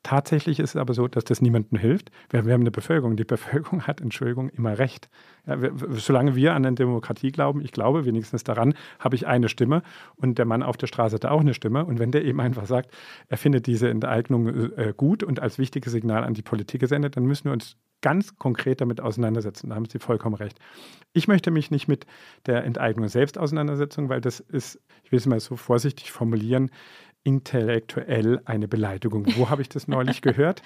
S5: Tatsächlich ist es aber so, dass das niemandem hilft. Wir, wir haben eine Bevölkerung. Die Bevölkerung hat, Entschuldigung, immer Recht. Ja, wir, solange wir an eine Demokratie glauben, ich glaube wenigstens daran, habe ich eine Stimme und der Mann auf der Straße hat auch eine Stimme. Und wenn der eben einfach sagt, er findet diese Enteignung äh, gut und als wichtiges Signal an die Politik gesendet, dann müssen wir uns ganz konkret damit auseinandersetzen. Da haben Sie vollkommen recht. Ich möchte mich nicht mit der Enteignung selbst auseinandersetzen, weil das ist, ich will es mal so vorsichtig formulieren, intellektuell eine Beleidigung. Wo habe ich das neulich gehört?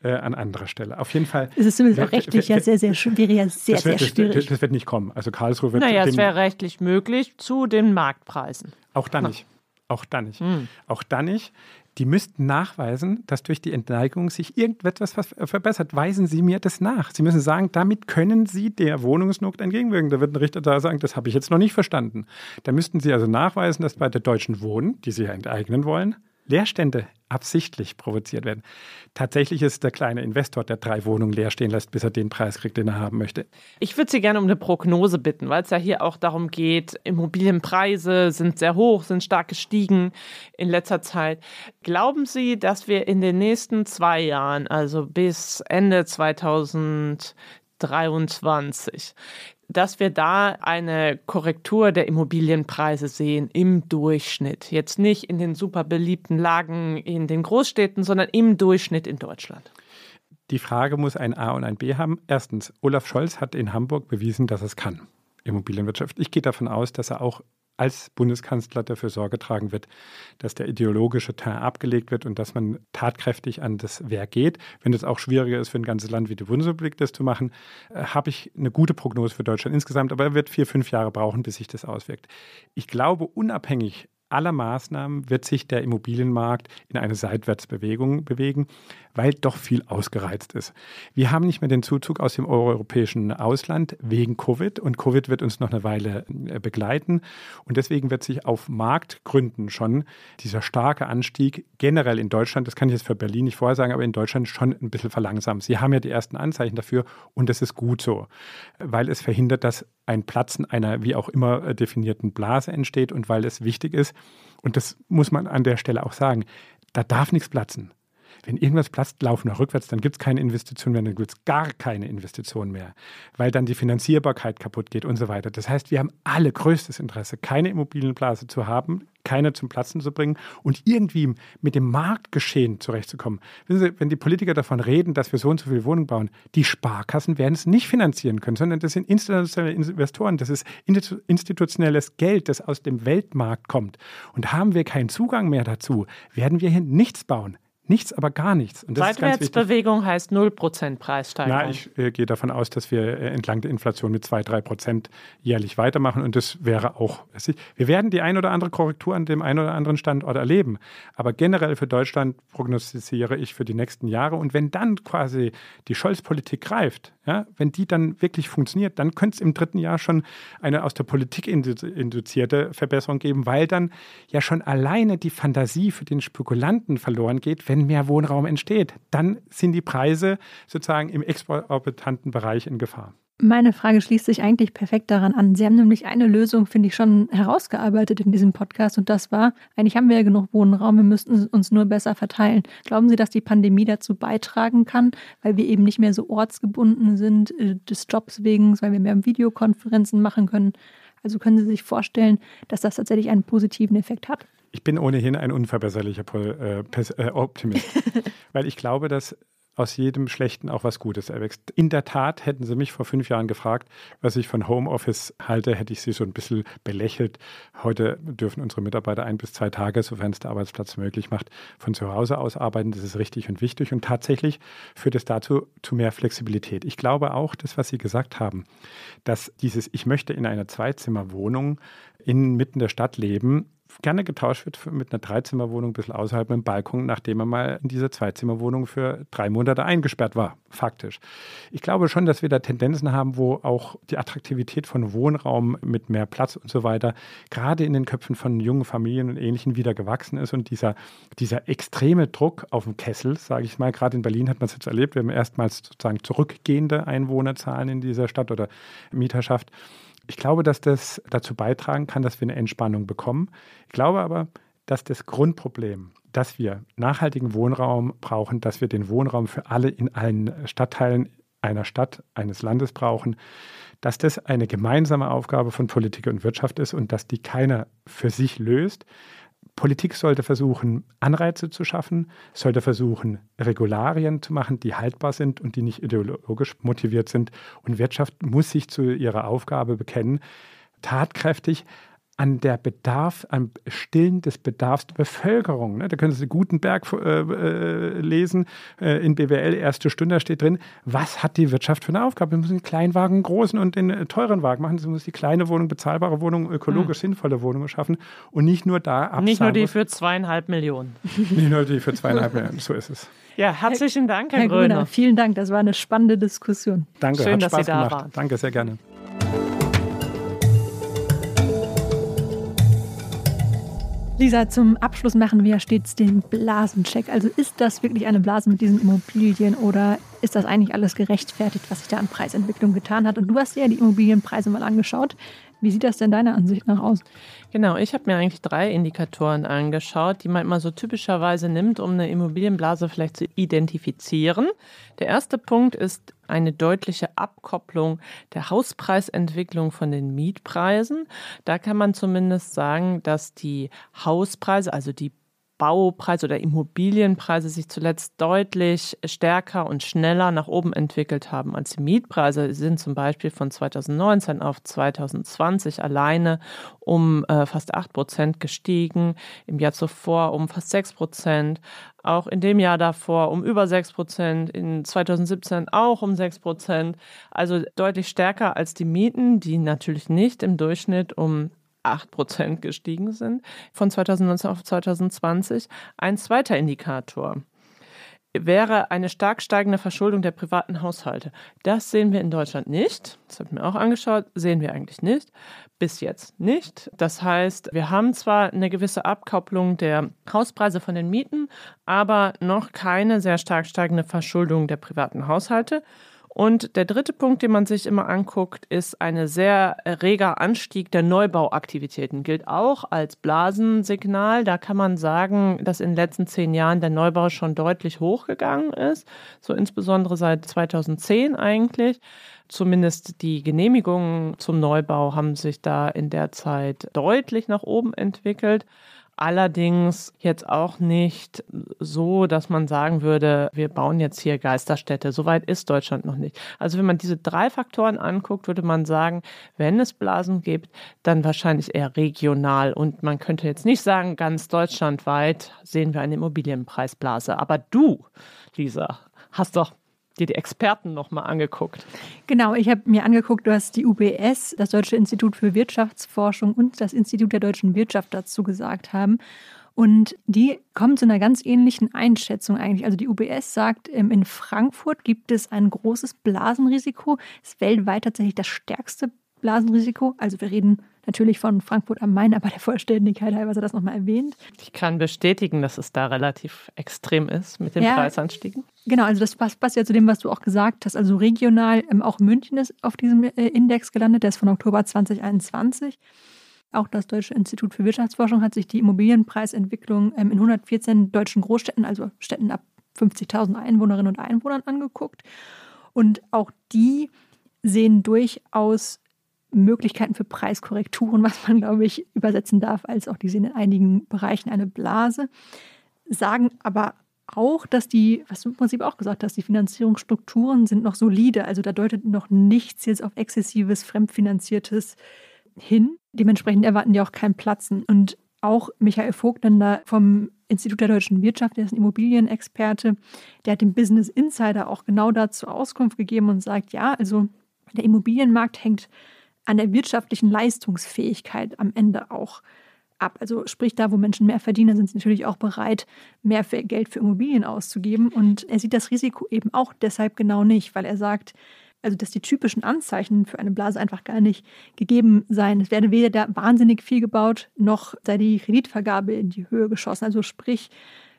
S5: Äh, an anderer Stelle. Auf jeden Fall.
S3: Es ist zumindest auch rechtlich ja sehr, sehr, wäre ja sehr,
S5: das wird,
S3: sehr schwierig.
S5: Das, das, wird nicht kommen. Also Karlsruhe wird.
S2: Naja, es wäre rechtlich möglich zu den Marktpreisen.
S5: Auch dann nicht. Auch dann nicht. Hm. Auch dann nicht. Die müssten nachweisen, dass durch die Entneigung sich irgendetwas verbessert. Weisen Sie mir das nach. Sie müssen sagen, damit können Sie der Wohnungsnot entgegenwirken. Da wird ein Richter da sagen, das habe ich jetzt noch nicht verstanden. Da müssten Sie also nachweisen, dass bei der Deutschen Wohnen, die Sie ja enteignen wollen, Leerstände absichtlich provoziert werden. Tatsächlich ist der kleine Investor, der drei Wohnungen leer stehen lässt, bis er den Preis kriegt, den er haben möchte.
S2: Ich würde Sie gerne um eine Prognose bitten, weil es ja hier auch darum geht, Immobilienpreise sind sehr hoch, sind stark gestiegen in letzter Zeit. Glauben Sie, dass wir in den nächsten zwei Jahren, also bis Ende 2023, dass wir da eine Korrektur der Immobilienpreise sehen im Durchschnitt. Jetzt nicht in den super beliebten Lagen in den Großstädten, sondern im Durchschnitt in Deutschland.
S5: Die Frage muss ein A und ein B haben. Erstens, Olaf Scholz hat in Hamburg bewiesen, dass es kann. Immobilienwirtschaft. Ich gehe davon aus, dass er auch als Bundeskanzler dafür Sorge tragen wird, dass der ideologische Teil abgelegt wird und dass man tatkräftig an das Werk geht. Wenn es auch schwieriger ist für ein ganzes Land wie die Bundesrepublik, das zu machen, äh, habe ich eine gute Prognose für Deutschland insgesamt, aber er wird vier, fünf Jahre brauchen, bis sich das auswirkt. Ich glaube, unabhängig aller Maßnahmen wird sich der Immobilienmarkt in eine Seitwärtsbewegung bewegen, weil doch viel ausgereizt ist. Wir haben nicht mehr den Zuzug aus dem europäischen Ausland wegen Covid und Covid wird uns noch eine Weile äh, begleiten und deswegen wird sich auf Marktgründen schon dieser starke Anstieg generell in Deutschland, das kann ich jetzt für Berlin nicht vorher sagen, aber in Deutschland schon ein bisschen verlangsamen. Sie haben ja die ersten Anzeichen dafür und das ist gut so, weil es verhindert, dass ein Platzen einer wie auch immer äh, definierten Blase entsteht und weil es wichtig ist, und das muss man an der Stelle auch sagen, da darf nichts platzen. Wenn irgendwas platzt, laufen wir rückwärts, dann gibt es keine Investition mehr, dann gibt es gar keine Investition mehr, weil dann die Finanzierbarkeit kaputt geht und so weiter. Das heißt, wir haben alle größtes Interesse, keine Immobilienblase zu haben, keine zum Platzen zu bringen und irgendwie mit dem Marktgeschehen zurechtzukommen. Wissen Sie, wenn die Politiker davon reden, dass wir so und so viele Wohnungen bauen, die Sparkassen werden es nicht finanzieren können, sondern das sind institutionelle Investoren, das ist institutionelles Geld, das aus dem Weltmarkt kommt. Und haben wir keinen Zugang mehr dazu, werden wir hier nichts bauen. Nichts, aber gar nichts.
S2: Seitwärtsbewegung heißt 0% Preissteigerung.
S5: Na, ich äh, gehe davon aus, dass wir äh, entlang der Inflation mit 2, 3 Prozent jährlich weitermachen. Und das wäre auch, wir werden die ein oder andere Korrektur an dem einen oder anderen Standort erleben. Aber generell für Deutschland prognostiziere ich für die nächsten Jahre. Und wenn dann quasi die Scholz-Politik greift, ja, wenn die dann wirklich funktioniert, dann könnte es im dritten Jahr schon eine aus der Politik induzierte Verbesserung geben, weil dann ja schon alleine die Fantasie für den Spekulanten verloren geht, wenn mehr Wohnraum entsteht. Dann sind die Preise sozusagen im exorbitanten Bereich in Gefahr.
S3: Meine Frage schließt sich eigentlich perfekt daran an. Sie haben nämlich eine Lösung, finde ich, schon herausgearbeitet in diesem Podcast und das war, eigentlich haben wir ja genug Wohnraum, wir müssten uns nur besser verteilen. Glauben Sie, dass die Pandemie dazu beitragen kann, weil wir eben nicht mehr so ortsgebunden sind äh, des Jobs wegen, weil wir mehr Videokonferenzen machen können? Also können Sie sich vorstellen, dass das tatsächlich einen positiven Effekt hat?
S5: Ich bin ohnehin ein unverbesserlicher äh, äh, Optimist, weil ich glaube, dass aus jedem Schlechten auch was Gutes erwächst. In der Tat, hätten Sie mich vor fünf Jahren gefragt, was ich von Homeoffice halte, hätte ich Sie so ein bisschen belächelt. Heute dürfen unsere Mitarbeiter ein bis zwei Tage, sofern es der Arbeitsplatz möglich macht, von zu Hause aus arbeiten. Das ist richtig und wichtig. Und tatsächlich führt es dazu zu mehr Flexibilität. Ich glaube auch, das, was Sie gesagt haben, dass dieses Ich möchte in einer Zweizimmerwohnung inmitten der Stadt leben, gerne getauscht wird mit einer Dreizimmerwohnung ein bisschen außerhalb mit dem Balkon, nachdem er mal in dieser Zweizimmerwohnung für drei Monate eingesperrt war, faktisch. Ich glaube schon, dass wir da Tendenzen haben, wo auch die Attraktivität von Wohnraum mit mehr Platz und so weiter gerade in den Köpfen von jungen Familien und Ähnlichen wieder gewachsen ist und dieser, dieser extreme Druck auf dem Kessel, sage ich mal, gerade in Berlin hat man es jetzt erlebt, wir haben erstmals sozusagen zurückgehende Einwohnerzahlen in dieser Stadt oder Mieterschaft ich glaube, dass das dazu beitragen kann, dass wir eine Entspannung bekommen. Ich glaube aber, dass das Grundproblem, dass wir nachhaltigen Wohnraum brauchen, dass wir den Wohnraum für alle in allen Stadtteilen einer Stadt, eines Landes brauchen, dass das eine gemeinsame Aufgabe von Politik und Wirtschaft ist und dass die keiner für sich löst, Politik sollte versuchen, Anreize zu schaffen, sollte versuchen, Regularien zu machen, die haltbar sind und die nicht ideologisch motiviert sind. Und Wirtschaft muss sich zu ihrer Aufgabe bekennen, tatkräftig an der Bedarf, am Stillen des Bedarfs der Bevölkerung. Ne? Da können Sie Gutenberg äh, äh, lesen, äh, in BWL erste Stunde da steht drin, was hat die Wirtschaft für eine Aufgabe? Wir müssen den Kleinwagen großen und den äh, teuren Wagen machen. Sie muss die kleine Wohnung, bezahlbare Wohnung, ökologisch hm. sinnvolle Wohnungen schaffen und nicht nur da
S2: absagen. Nicht nur die für zweieinhalb Millionen.
S5: nicht nur die für zweieinhalb Millionen, so ist es.
S2: Ja, herzlichen Dank, Herr, Herr Gröner. Gröner.
S3: Vielen Dank, das war eine spannende Diskussion.
S5: Danke,
S2: Schön,
S5: hat
S2: dass
S5: Spaß
S2: Sie da
S5: gemacht.
S2: waren.
S5: Danke, sehr gerne.
S3: Lisa, zum Abschluss machen wir stets den Blasencheck. Also ist das wirklich eine Blase mit diesen Immobilien oder ist das eigentlich alles gerechtfertigt, was sich da an Preisentwicklung getan hat? Und du hast dir ja die Immobilienpreise mal angeschaut. Wie sieht das denn deiner Ansicht nach aus?
S2: Genau, ich habe mir eigentlich drei Indikatoren angeschaut, die man immer so typischerweise nimmt, um eine Immobilienblase vielleicht zu identifizieren. Der erste Punkt ist eine deutliche Abkopplung der Hauspreisentwicklung von den Mietpreisen. Da kann man zumindest sagen, dass die Hauspreise, also die Baupreise oder Immobilienpreise sich zuletzt deutlich stärker und schneller nach oben entwickelt haben als die Mietpreise. Sind zum Beispiel von 2019 auf 2020 alleine um äh, fast 8 Prozent gestiegen, im Jahr zuvor um fast 6 Prozent, auch in dem Jahr davor um über 6 Prozent, in 2017 auch um 6 Prozent. Also deutlich stärker als die Mieten, die natürlich nicht im Durchschnitt um 8 Prozent gestiegen sind von 2019 auf 2020. Ein zweiter Indikator wäre eine stark steigende Verschuldung der privaten Haushalte. Das sehen wir in Deutschland nicht. Das habe ich mir auch angeschaut. Sehen wir eigentlich nicht. Bis jetzt nicht. Das heißt, wir haben zwar eine gewisse Abkopplung der Hauspreise von den Mieten, aber noch keine sehr stark steigende Verschuldung der privaten Haushalte. Und der dritte Punkt, den man sich immer anguckt, ist ein sehr reger Anstieg der Neubauaktivitäten. Gilt auch als Blasensignal. Da kann man sagen, dass in den letzten zehn Jahren der Neubau schon deutlich hochgegangen ist. So insbesondere seit 2010 eigentlich. Zumindest die Genehmigungen zum Neubau haben sich da in der Zeit deutlich nach oben entwickelt. Allerdings jetzt auch nicht so, dass man sagen würde, wir bauen jetzt hier Geisterstädte. Soweit ist Deutschland noch nicht. Also wenn man diese drei Faktoren anguckt, würde man sagen, wenn es Blasen gibt, dann wahrscheinlich eher regional. Und man könnte jetzt nicht sagen, ganz deutschlandweit sehen wir eine Immobilienpreisblase. Aber du, Lisa, hast doch dir die Experten nochmal angeguckt.
S3: Genau, ich habe mir angeguckt, du hast die UBS, das Deutsche Institut für Wirtschaftsforschung und das Institut der deutschen Wirtschaft dazu gesagt haben. Und die kommen zu einer ganz ähnlichen Einschätzung eigentlich. Also die UBS sagt, ähm, in Frankfurt gibt es ein großes Blasenrisiko. Es ist weltweit tatsächlich das stärkste Blasenrisiko. Also wir reden natürlich von Frankfurt am Main, aber der Vollständigkeit halber das nochmal erwähnt.
S2: Ich kann bestätigen, dass es da relativ extrem ist mit den ja, Preisanstiegen.
S3: Genau, also das passt, passt, ja zu dem, was du auch gesagt hast. Also regional, ähm, auch München ist auf diesem äh, Index gelandet, der ist von Oktober 2021. Auch das Deutsche Institut für Wirtschaftsforschung hat sich die Immobilienpreisentwicklung ähm, in 114 deutschen Großstädten, also Städten ab 50.000 Einwohnerinnen und Einwohnern angeguckt. Und auch die sehen durchaus Möglichkeiten für Preiskorrekturen, was man, glaube ich, übersetzen darf, als auch die sehen in einigen Bereichen eine Blase, sagen aber auch, dass die, was du im Prinzip auch gesagt hast, die Finanzierungsstrukturen sind noch solide. Also da deutet noch nichts jetzt auf exzessives, fremdfinanziertes hin. Dementsprechend erwarten die auch kein Platzen. Und auch Michael Vogtländer vom Institut der deutschen Wirtschaft, der ist ein Immobilienexperte, der hat dem Business Insider auch genau dazu Auskunft gegeben und sagt, ja, also der Immobilienmarkt hängt an der wirtschaftlichen Leistungsfähigkeit am Ende auch ab. Also sprich, da, wo Menschen mehr verdienen, sind sie natürlich auch bereit, mehr Geld für Immobilien auszugeben. Und er sieht das Risiko eben auch deshalb genau nicht, weil er sagt, also dass die typischen Anzeichen für eine Blase einfach gar nicht gegeben seien. Es werde weder wahnsinnig viel gebaut, noch sei die Kreditvergabe in die Höhe geschossen. Also sprich,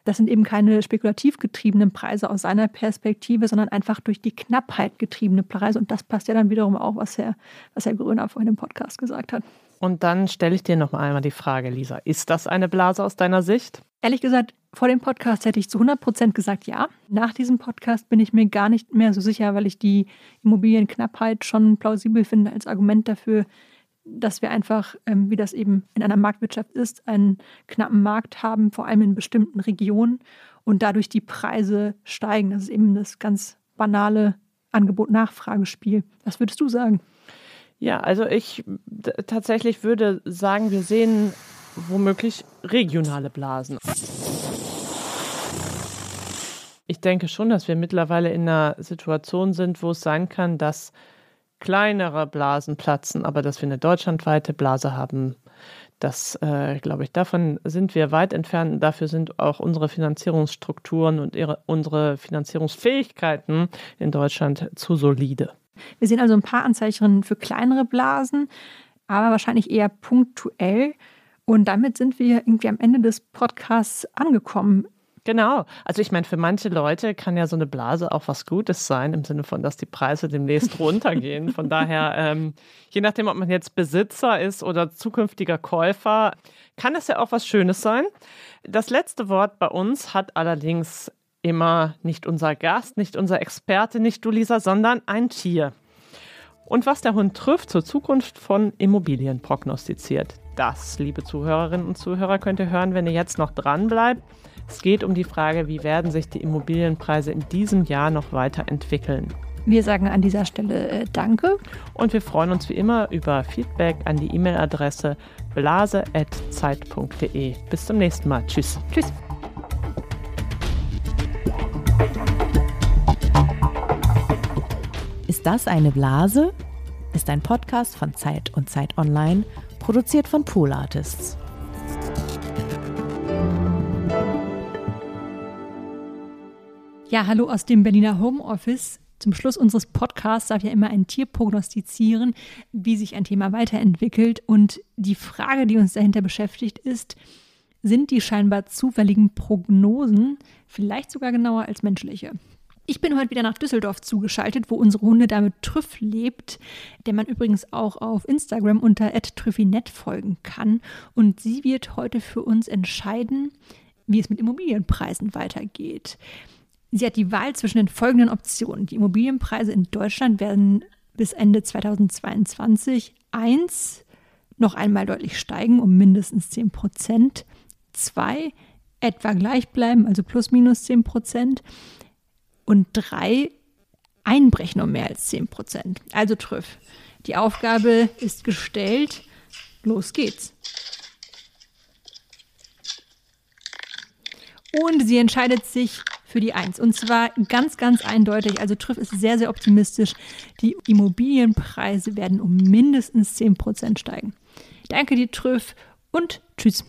S3: das sind eben keine spekulativ getriebenen Preise aus seiner Perspektive, sondern einfach durch die Knappheit getriebene Preise. Und das passt ja dann wiederum auch, was Herr, was Herr Gröner vorhin im Podcast gesagt hat.
S2: Und dann stelle ich dir noch einmal die Frage, Lisa. Ist das eine Blase aus deiner Sicht?
S3: Ehrlich gesagt, vor dem Podcast hätte ich zu 100 Prozent gesagt ja. Nach diesem Podcast bin ich mir gar nicht mehr so sicher, weil ich die Immobilienknappheit schon plausibel finde als Argument dafür, dass wir einfach, ähm, wie das eben in einer Marktwirtschaft ist, einen knappen Markt haben, vor allem in bestimmten Regionen und dadurch die Preise steigen. Das ist eben das ganz banale Angebot-Nachfragespiel. Was würdest du sagen?
S2: Ja, also ich tatsächlich würde sagen, wir sehen womöglich regionale Blasen. Ich denke schon, dass wir mittlerweile in einer Situation sind, wo es sein kann, dass kleinere Blasen platzen, aber dass wir eine deutschlandweite Blase haben, das äh, glaube ich, davon sind wir weit entfernt. Dafür sind auch unsere Finanzierungsstrukturen und ihre, unsere Finanzierungsfähigkeiten in Deutschland zu solide.
S3: Wir sehen also ein paar Anzeichen für kleinere Blasen, aber wahrscheinlich eher punktuell. Und damit sind wir irgendwie am Ende des Podcasts angekommen.
S2: Genau. Also ich meine, für manche Leute kann ja so eine Blase auch was Gutes sein, im Sinne von, dass die Preise demnächst runtergehen. Von daher, ähm, je nachdem, ob man jetzt Besitzer ist oder zukünftiger Käufer, kann es ja auch was Schönes sein. Das letzte Wort bei uns hat allerdings immer nicht unser Gast, nicht unser Experte, nicht du, Lisa, sondern ein Tier. Und was der Hund trifft zur Zukunft von Immobilien prognostiziert. Das, liebe Zuhörerinnen und Zuhörer, könnt ihr hören, wenn ihr jetzt noch dran bleibt. Es geht um die Frage, wie werden sich die Immobilienpreise in diesem Jahr noch weiterentwickeln.
S3: Wir sagen an dieser Stelle äh, Danke.
S2: Und wir freuen uns wie immer über Feedback an die E-Mail-Adresse blase.zeit.de. Bis zum nächsten Mal. Tschüss.
S3: Tschüss.
S1: Ist das eine Blase? Ist ein Podcast von Zeit und Zeit Online, produziert von Pool Artists.
S3: Ja, hallo aus dem Berliner Homeoffice. Zum Schluss unseres Podcasts darf ja immer ein Tier prognostizieren, wie sich ein Thema weiterentwickelt. Und die Frage, die uns dahinter beschäftigt, ist, sind die scheinbar zufälligen Prognosen vielleicht sogar genauer als menschliche? Ich bin heute wieder nach Düsseldorf zugeschaltet, wo unsere Hundedame Trüff lebt, der man übrigens auch auf Instagram unter @trüffinet folgen kann. Und sie wird heute für uns entscheiden, wie es mit Immobilienpreisen weitergeht. Sie hat die Wahl zwischen den folgenden Optionen. Die Immobilienpreise in Deutschland werden bis Ende 2022 1 noch einmal deutlich steigen, um mindestens 10 Prozent. 2 etwa gleich bleiben, also plus minus 10 Prozent. Und 3 einbrechen um mehr als 10 Prozent. Also Trüff. Die Aufgabe ist gestellt. Los geht's. Und sie entscheidet sich für die Eins. Und zwar ganz, ganz eindeutig. Also Trüff ist sehr, sehr optimistisch. Die Immobilienpreise werden um mindestens 10 Prozent steigen. Danke dir, Trüff, und tschüss.